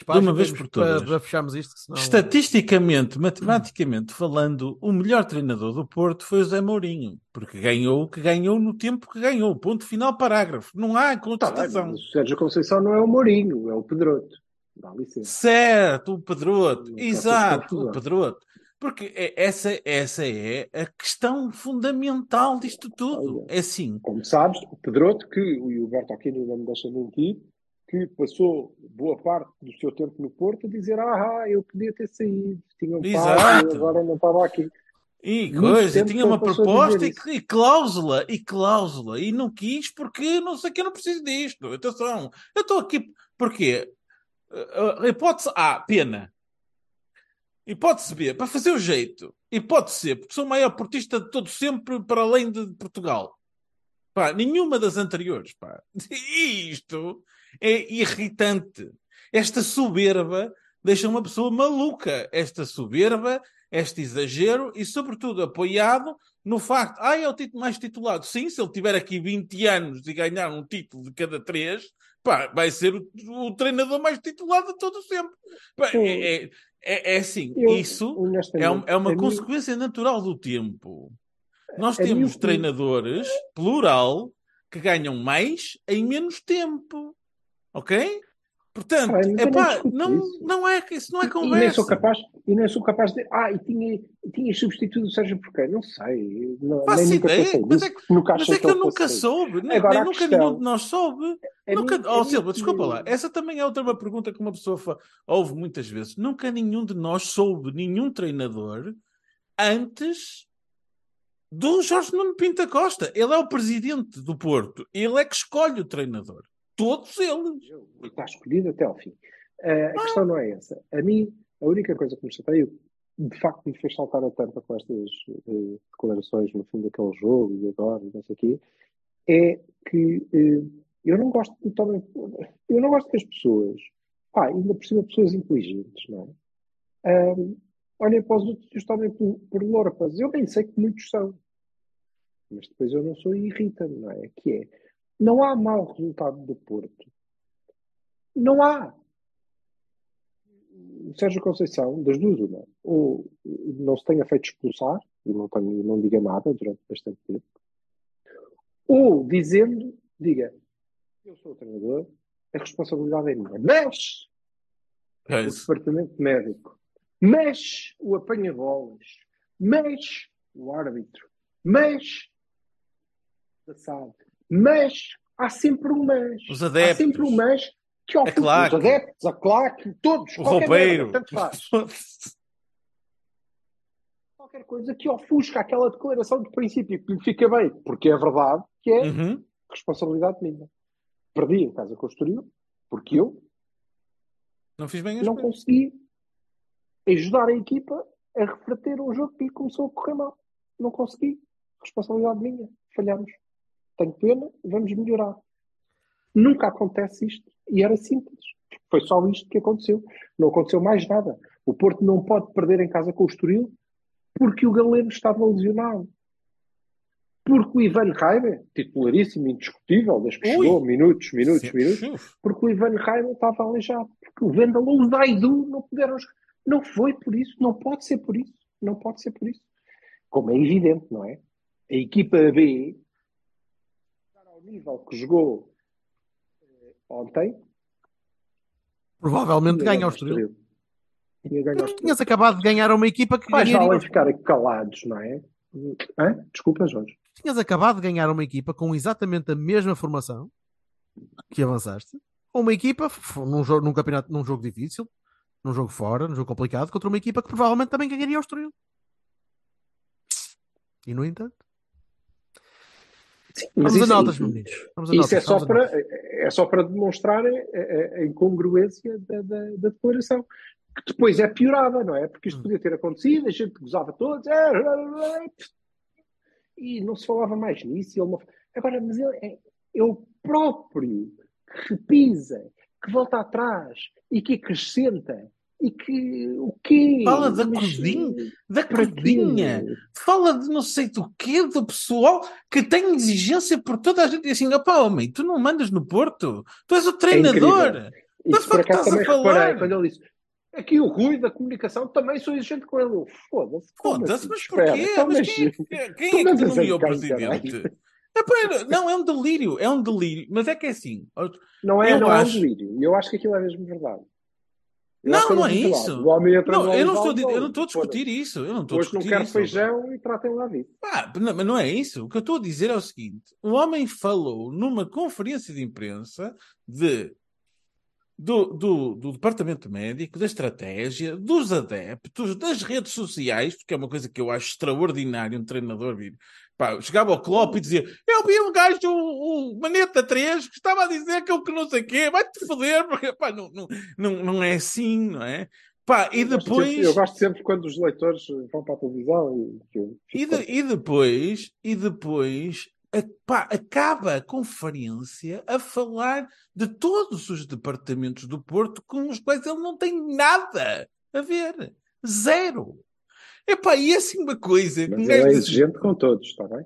Despacha, de uma vez por todas. Para, para fecharmos isto, senão... Estatisticamente, matematicamente falando, o melhor treinador do Porto foi o Zé Mourinho, porque ganhou o que ganhou no tempo que ganhou. Ponto final, parágrafo. Não há Tá contestação. mas o Sérgio Conceição não é o Mourinho, é o Pedroto. Dá licença. Certo, o Pedroto. Exato, o Pedroto. Porque é- essa, essa é a questão fundamental disto tudo. É assim. Como sabes, o Pedroto, que o Gilberto Aquino não me deixa mentir, que passou boa parte do seu tempo no Porto a dizer ah, eu podia ter saído, tinha um pai, Exato. agora não estava aqui. E Muito coisa, e tinha uma proposta e, e cláusula, e cláusula, e não quis porque não sei que eu não preciso disto. Atenção, eu estou aqui porque a hipótese A, pena. Hipótese B, para fazer o jeito. Hipótese C, porque sou o maior portista de todo sempre para além de Portugal. Pá, nenhuma das anteriores, pá. E [laughs] isto é irritante. Esta soberba deixa uma pessoa maluca. Esta soberba este exagero e, sobretudo, apoiado no facto, ah, é o título mais titulado. Sim, se ele tiver aqui 20 anos e ganhar um título de cada três, pá, vai ser o, o treinador mais titulado de todo sempre. Pá, é, é, é, é assim, Eu, isso é, um- é uma a mim- consequência natural do tempo. Nós mim temos o treinadores, plural, que ganham mais em menos tempo. Ok? Portanto, nunca é pá, não, isso. não é, isso não é E nem conversa. sou capaz, e nem sou capaz de ah, e tinha, tinha substituído o Sérgio Porquê? Não sei, não, Faço nem nunca ideia, pensei mas nisso, é que- nunca Mas é que eu ele nunca soube, nem, Agora, nem nunca questão- nenhum de nós soube. A nunca, mim- oh, mim Silva, desculpa lá, essa também é outra uma pergunta que uma pessoa fa- ouve muitas vezes. Nunca nenhum de nós soube nenhum treinador antes do Jorge Nuno Pinta Costa. Ele é o presidente do Porto, ele é que escolhe o treinador. Todos eles. Está escolhido até ao fim. Eh, a questão não é essa. A mim, a única coisa que me chateia, de facto me fez saltar a tampa com estas eh, declarações no fim daquele jogo e agora, e não sei o quê, é que eh, eu não gosto de eu não gosto que as pessoas, pá, ainda por cima pessoas inteligentes, não é? Ahm, olhem para os outros e os tomem por, por lorpas. Eu bem sei que muitos são. Mas depois eu não sou e irrita-me, não é? Que é, não há mau resultado do Porto. Não há. O Sérgio Conceição, das duas, uma, ou não se tenha feito expulsar, e não, tenho, não diga nada durante bastante tempo, ou dizendo, diga, eu sou o treinador, a responsabilidade é minha. Mas o Pois. departamento médico, mas o apanha-bolas, mas o árbitro, mas a SAD, mas há sempre um mas. Os Há adeptos. sempre um mas que A ofusca claque. os adeptos, a claque, todos, O roupeiro. tanto faz. [laughs] Qualquer coisa que ofusca aquela declaração de princípio que lhe fica bem, porque é verdade que é Uhum. responsabilidade minha. Perdi em casa com o Estoril, porque eu Não fiz bem não consegui ajudar a equipa a refletir um jogo que começou a correr mal. Não consegui. Responsabilidade minha. Falhamos. Tenho pena, vamos melhorar. Nunca acontece isto. E era simples. Foi só isto que aconteceu. Não aconteceu mais nada. O Porto não pode perder em casa com o Estoril porque o Galeno estava lesionado. Porque o Ivan Raiva, titularíssimo, indiscutível, desde que Ui. chegou, minutos, minutos, Sim. minutos, porque o Ivan Raiva estava aleijado. Porque o Vendel ou o Daidu não puderam. Não foi por isso. Não pode ser por isso. Não pode ser por isso. Como é evidente, não é? A equipa B, ao nível que jogou eh, ontem, Provavelmente ganha ao Estoril. Tinha ganho Estoril. Tinhas acabado de ganhar uma equipa que Mais ganharia. valem ficar calados, não é? Hã? Desculpa, Jorge. Tinhas acabado de ganhar uma equipa com exatamente a mesma formação que avançaste. Uma equipa num jogo, num campeonato, num jogo difícil, num jogo fora, num jogo complicado, contra uma equipa que provavelmente também ganharia ao Estoril. E no entanto, Mas vamos a isso- notas, meninos. Vamos a Isso notas, é só, para, é só para demonstrar a, a- a incongruência da, da- da declaração. Que depois é piorada, não é? Porque isto Hum. podia ter acontecido, a gente gozava todos, "Ah, e não se falava mais nisso. não- Agora, mas ele é, é o próprio que repisa, que volta atrás e que acrescenta e que o quê? Fala da Mas, cozinha, Da para quê? cozinha. Fala de não sei do quê, do pessoal que tem exigência por toda a gente. E assim, opá, homem, tu não mandas no Porto. Tu és o treinador. incrível. Da Isso por fuck acaso estás a também falar? reparei quando ele disse aqui o Rui da comunicação também sou exigente com ele. Foda-se. Foda-se, assim? mas porquê? então, mas mas- quem, é que- quem é que nomeou presidente? É, não, é um delírio, é um delírio. Mas é que é assim. Não é, não é um acho- delírio. E eu acho que aquilo é mesmo verdade. Eu Não, não é isso. Não, eu não estou di- eu não estou a discutir isso. Eu não estou Hoje não quero isso. feijão e tratem lá disso. Não, mas não é isso. O que eu estou a dizer é o seguinte: o homem falou numa conferência de imprensa de, do, do, do departamento médico, da estratégia, dos adeptos, das redes sociais, porque é uma coisa que eu acho extraordinário um treinador vir. Pá, chegava ao Klopp e dizia: Eu vi um gajo, o, o Maneta 3, que estava a dizer que eu que não sei o quê, vai-te foder, porque pá, não, não, não, não é assim, não é? Pá, e depois. eu gosto sempre quando os leitores vão para a televisão e E, de- e depois, e depois a- pá, acaba a conferência a falar de todos os departamentos do Porto com os quais ele não tem nada a ver. Zero. Epá, e é assim uma coisa. Mas ele é diz- exigente com todos, está bem?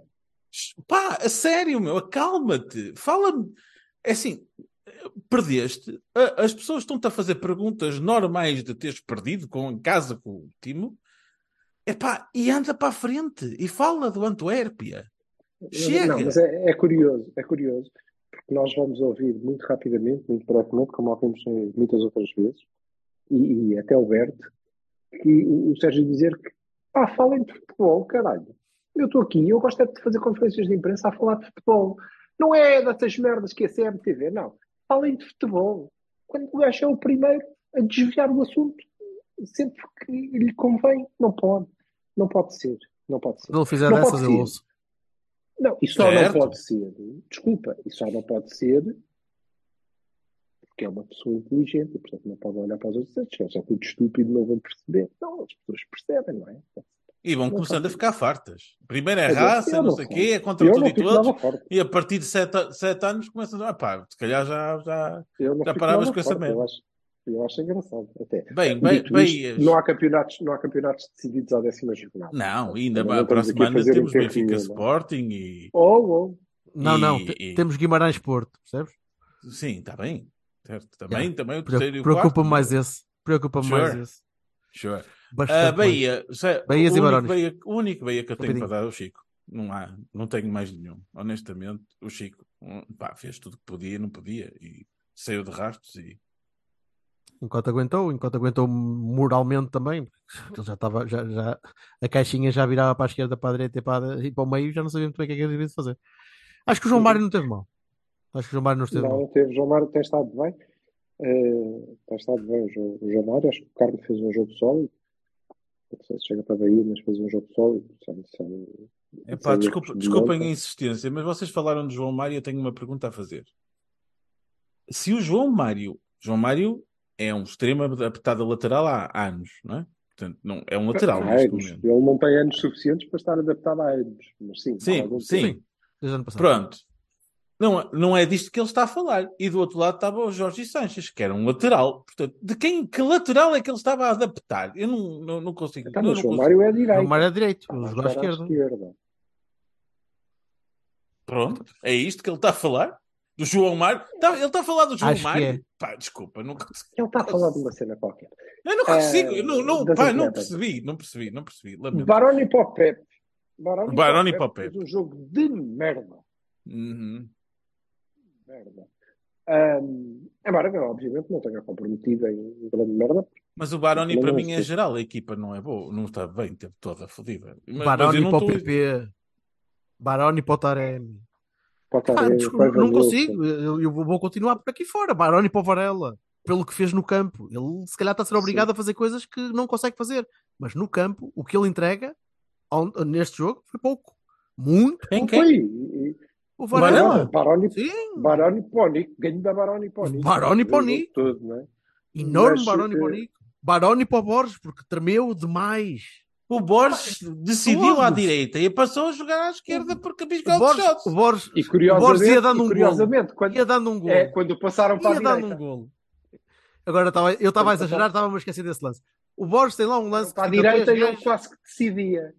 Pá, a sério, meu, acalma-te. Fala-me. É assim, perdeste. As pessoas estão-te a fazer perguntas normais de teres perdido com, em casa com o Timo. Epá, e anda para a frente e fala do Antuérpia. Chega. Não, mas é, é curioso, é curioso, porque nós vamos ouvir muito rapidamente, muito brevemente, como ouvimos muitas outras vezes, e, e até o Berto, que o Sérgio dizer que, ah, falem de futebol, caralho. Eu estou aqui, eu gosto é de fazer conferências de imprensa a falar de futebol. Não é dessas merdas que é CMTV, não. Falem de futebol. Quando o gajo é o primeiro a desviar o assunto, sempre que lhe convém, não pode. Não pode ser. Não pode ser. Se ele fizer Não dessas, eu ouço. Não, isso só Certo. não pode ser. Desculpa, isso só não pode ser porque é uma pessoa inteligente e, portanto, não pode olhar para os outros e dizer, "Se é tudo estúpido, não vão perceber. Não, as pessoas percebem, não é? E vão Não começando a ficar fartas. Primeiro é raça, não não sei o quê, é contra tudo não e todos. E a partir de sete, sete anos começam a dizer, ah pá, se calhar já, já, não Já paravas com essa merda. Eu acho, eu acho engraçado, até. Bem, bem, Dito bem. isto, não, há campeonatos, não há campeonatos decididos à décima jornada. Não, ainda para não a semana fazer temos um Benfica não é? Sporting e. Oh, oh. Não, não, E- te- e- temos Guimarães Porto, percebes? Sim, está bem. Certo. Também, Yeah. também o terceiro e o quarto. Preocupa-me mais esse. Preocupa-me Sure. mais esse. Sure. Mais. Bahia, Zé, Bahias o, e único. Bahia, o único Bahia que eu tenho Rapidinho. para dar é o Chico. Não há, não tenho mais nenhum. Honestamente, o Chico hum, pá, fez tudo o que podia e não podia. E saiu de rastros e. Enquanto aguentou, enquanto aguentou moralmente também, ele já estava, já, já, a caixinha já virava para a esquerda, para a direita e para, a- e para o meio, já não sabia muito bem o que é que ele devia fazer. Acho que o João Mário não teve mal. Acho que o João Mário não esteve Não, não teve. O João Mário tem estado bem. Eh, tem estado bem o João, o João Mário. Acho que o Carlos fez um jogo sólido. Não sei se chega para a Bahia, mas fez um jogo sólido. Sabe, sabe, Epá, sabe desculpa, desculpem a insistência, mas vocês falaram de João Mário, eu tenho uma pergunta a fazer. Se o João Mário, João Mário é um extremo adaptado a lateral há anos, não é? Portanto, não, é um lateral anos. Ele não tem anos suficientes para estar adaptado a anos. Mas sim, Sim, sim. passado. Pronto. Não, não é disto que ele está a falar. E do outro lado estava o Jorge Sanches, que era um lateral. Portanto, de quem, que lateral é que ele estava a adaptar? Eu não, não, não consigo. Então, mas não o João consigo. Mário é O direito. João Mário é direito, Ah, o jogador a esquerda. esquerda. Pronto, é isto que ele está a falar? Do João Mário? Tá- ele está a falar do João Acho que Mário? é. Pá, desculpa, não consigo. Ele está a falar de uma cena qualquer. Eu não consigo. Eu não, não, pá, não percebi, não percebi, não percebi. Lamento. Baroni para o Pep. Baroni, Baroni para o o Pep. Fez um jogo de merda. Uhum. Merda. Ahm, embora, eu, obviamente, não tenha comprometido em grande merda. Mas o Baroni, para mim, é sei. geral. A equipa não é boa, não está bem, teve toda fodida. Baroni para o PP. Baroni para o Taremi. Ah, a- desculpa, não consigo. Eu, eu vou continuar por aqui fora. Baroni para o Varela. Pelo que fez no campo. Ele se calhar está a ser obrigado a fazer coisas que não consegue fazer. Mas no campo, o que ele entrega neste jogo foi pouco. Muito pouco. quem? O Varela? Varela. Baroni, Sim. Baroni Pony. Ganho da Baroni Pony. Baroni Pony. Tudo, não é? Enorme Mas, Baroni eh, para o Nico. Baroni para o Borges, porque tremeu demais. O Borges decidiu à todos. direita e passou a jogar à esquerda porque de Borges, shots. o Borges, E o Borges curiosamente, ia dando um curiosamente golo. quando, Ia dando um golo. é, quando passaram para ia a dando direita, um golo. Agora estava, eu estava a exagerar, estava-me a esquecer desse lance. O Borges tem lá um lance para a que direita ele quase que decidia.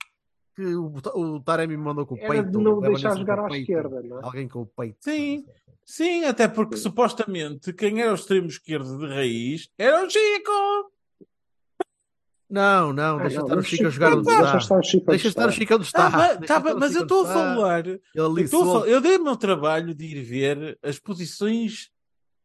Que o, o Taremi me mandou com o Era peito. de não leva deixar jogar à peito. esquerda, não é? Alguém com o peito. Sim. Sim, até porque supostamente quem era o extremo esquerdo de raiz era o Chico. Não, não, Ah, deixa não, estar o Chico a jogar onde está. Deixa estar o está. Chico onde está. Tá tá bem, o mas Chico eu estou a onde está. falar. Eu, ali estou a solto. falar- eu dei o meu trabalho de ir ver as posições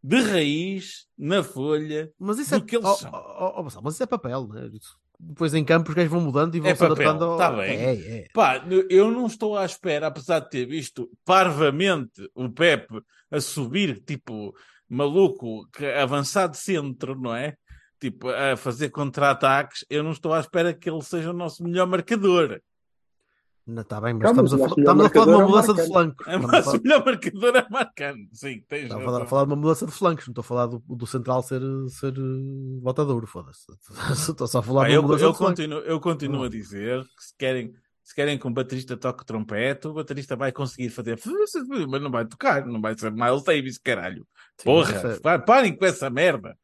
de raiz na folha. Mas isso é, que eles oh, oh, oh, mas isso é papel, né? Isso- Depois em campo os gajos vão mudando e vão É se adaptando ao... tá bem. É, é. Pá, eu não estou à espera, apesar de ter visto parvamente o Pepe a subir, tipo, maluco, que- avançado centro, não é? Tipo, a fazer contra-ataques. Eu não estou à espera que ele seja o nosso melhor marcador. Não, tá bem, mas estamos, a, estamos a falar de uma é mudança de Marcano. flancos. É a nosso falar- melhor marcador é marcando. Sim, tens Estava a falar, falar de uma mudança de flancos, não estou a falar do, do central ser, ser botador, foda-se. [laughs] Estou só a falar Pá, de uma eu, mudança eu de flancos. continuo, eu continuo a dizer que se querem, se querem que um baterista toque trompete, o baterista vai conseguir fazer, [laughs] mas não vai tocar, não vai ser Miles Davis, caralho. Sim, Porra, é- parem com essa merda.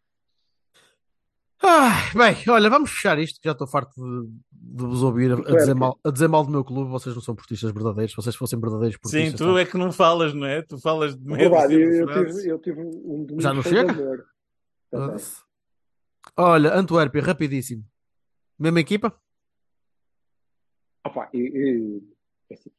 Ai, bem, olha, vamos fechar isto, que já estou farto de, de vos ouvir a, a dizer mal, a dizer mal do meu clube. Vocês não são portistas verdadeiros. Se vocês fossem verdadeiros portistas. Sim, tu é que não falas, não é? Tu falas de medo. De eu, eu tive, eu tive um domingo Já não chega? Também. Olha, Antuérpia, rapidíssimo. Mesma equipa? Opa, e- e, assim,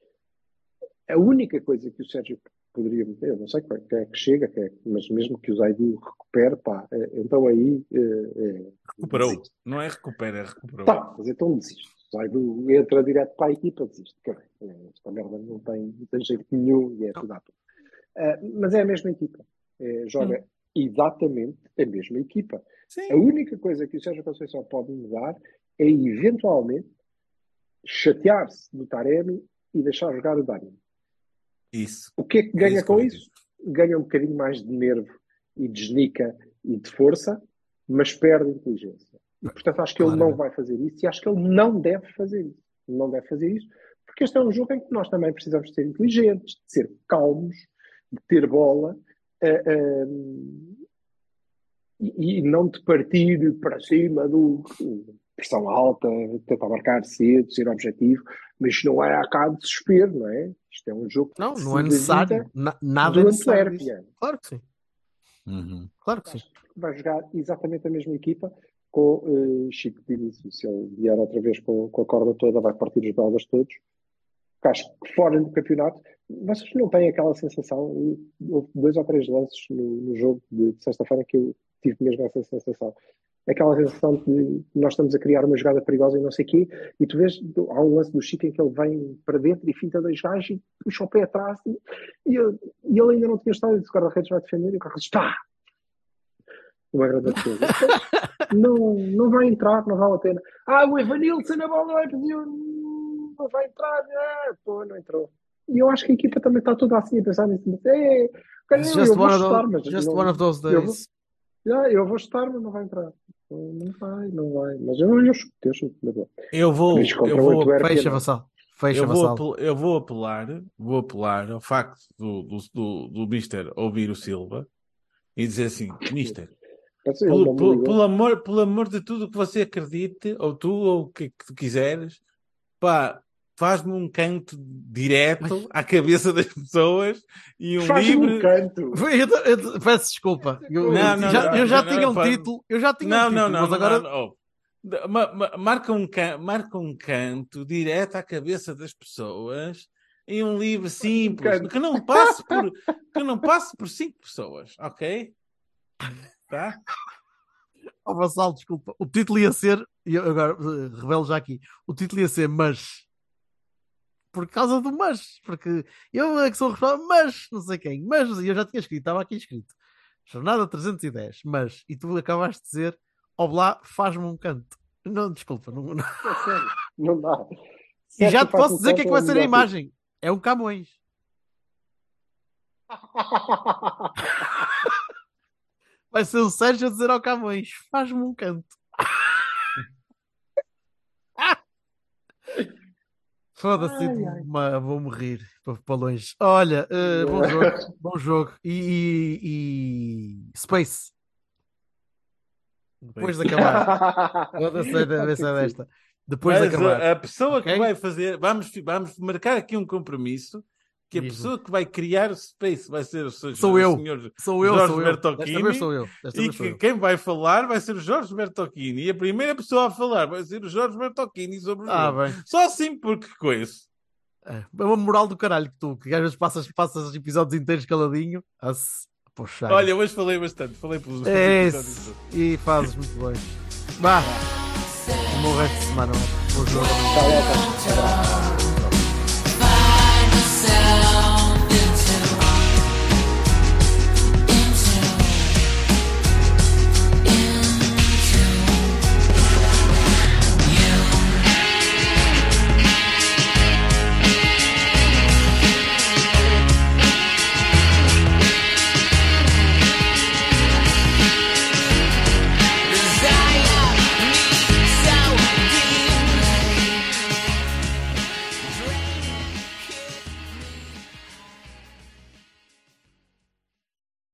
a única coisa que o Sérgio poderia meter, eu não sei quem é que chega, quem é mas mesmo que o Zaidu recupere, pá, eh, então aí. eh, eh, Recuperou. desiste. Não é recupera, é recuperou. Tá, mas então desiste. O Zaidu entra direto para a equipa, desiste. Caralho, eh, esta merda não tem, não tem jeito nenhum e é tudo à toa. Ah, mas é a mesma equipa. Eh, joga exatamente a mesma equipa. Sim. A única coisa que o Sérgio Conceição pode mudar é eventualmente chatear-se do Taremi e deixar jogar o Dani. Isso. O que é que ganha isso com eu isso? Ganha um bocadinho mais de nervo e de genica e de força, mas perde inteligência. E, portanto, acho que ele Claramente. não vai fazer isso e acho que ele não deve fazer isso. Não deve fazer isso, porque este é um jogo em que nós também precisamos de ser inteligentes, de ser calmos, de ter bola ah, ah, e, e não de partir para cima do pressão alta, tentar marcar cedo, ser objetivo, mas isto não é a cá de desespero, não é? Isto é um jogo Não, que não é se necessário. Na- nada é necessário. Claro que sim. Uhum. Claro que sim. vai jogar exatamente a mesma equipa com uh, Chico Pires. E Se ele vier outra vez com, com a corda toda, vai partir os baldas todos. Acho que fora do campeonato, vocês não têm aquela sensação. Houve dois ou três lances no, no jogo de, de sexta-feira que eu tive mesmo essa sensação. Aquela sensação de que nós estamos a criar uma jogada perigosa e não sei o quê, e tu vês, há um lance do Chico em que ele vem para dentro e finta dois gajos e puxa o pé atrás e, e, ele- e ele ainda não tinha estado e disse, o guarda-redes vai defender e o guarda-redes, pá! Uma grande [laughs] não, não vai entrar, não vale a pena. Ah, o Evanilson na bola vai pedir, hum, não vai entrar, ah, pô, não entrou. E eu acho que a equipa também está toda assim a pensar nisso. Mas, é, eu, vou chutar, those, mas just não- one of those eu vou- days. já, eu vou chutar, mas não vai entrar. Não vai, não vai. Mas eu, eu chuto, eu chuto. Eu vou, eu vou, Fecha, não. Vassal. Fecha, eu vou, Vassal. apel- eu vou apelar, vou apelar ao facto do, do, do, do Mister ouvir o Silva e dizer assim, Mister, pelo, pelo, pelo amor, pelo amor de tudo que você acredite, ou tu, ou o que, que tu quiseres, pá, faz-me um canto direto à cabeça das pessoas e um Faz-me livre. um canto. Eu- eu- eu- peço desculpa. Eu, Não, não, já, não, eu já não, tinha não, um título. Eu já tinha Não, um não, título, não, mas não, agora. não, oh. Ma- ma- marca, um can, marca um canto direto à cabeça das pessoas em um livro simples canto. que não passe por que não passe por cinco pessoas, ok? Tá? Oh, Vassal, desculpa. O título ia ser. e agora eh, revelo já aqui. O título ia ser Mas. Por causa do mas. Porque eu é que sou responsável, mas não sei quem. Mas eu já tinha escrito, estava aqui escrito. Jornada 310, mas. E tu acabaste de dizer, Oblá, faz-me um canto. Não, desculpa. Não, não. É sério, não dá. E já te posso dizer o que é que vai ser a imagem. É um Camões. [laughs] Vai ser o Sérgio a dizer ao Camões: faz-me um canto. Foda-se, vou-me rir para, longe. Olha, eh, bom jogo, [laughs] bom jogo. E, e- e Space. Depois de acabar. [laughs] Foda-se, deve ser desta. Depois Mas de acabar. a, a pessoa ok? que vai fazer, vamos, vamos marcar aqui um compromisso que a Diz-me. pessoa que vai criar o Space vai ser o, seu, Sou o eu. senhor Sou eu, Jorge sou eu. Bertocchini, sou eu. E que eu. quem vai falar vai ser o Jorge Bertocchini. E a primeira pessoa a falar vai ser o Jorge Bertocchini sobre o Ah, jogo. bem. Só assim porque coisa. É é uma moral do caralho que tu, que às vezes passas, passas episódios inteiros caladinho. A se puxar. Olha, hoje falei bastante. Falei pelos É episódios. E fazes muito bem. Vá. Um bom resto de semana. Bom jogo. Lá, tá.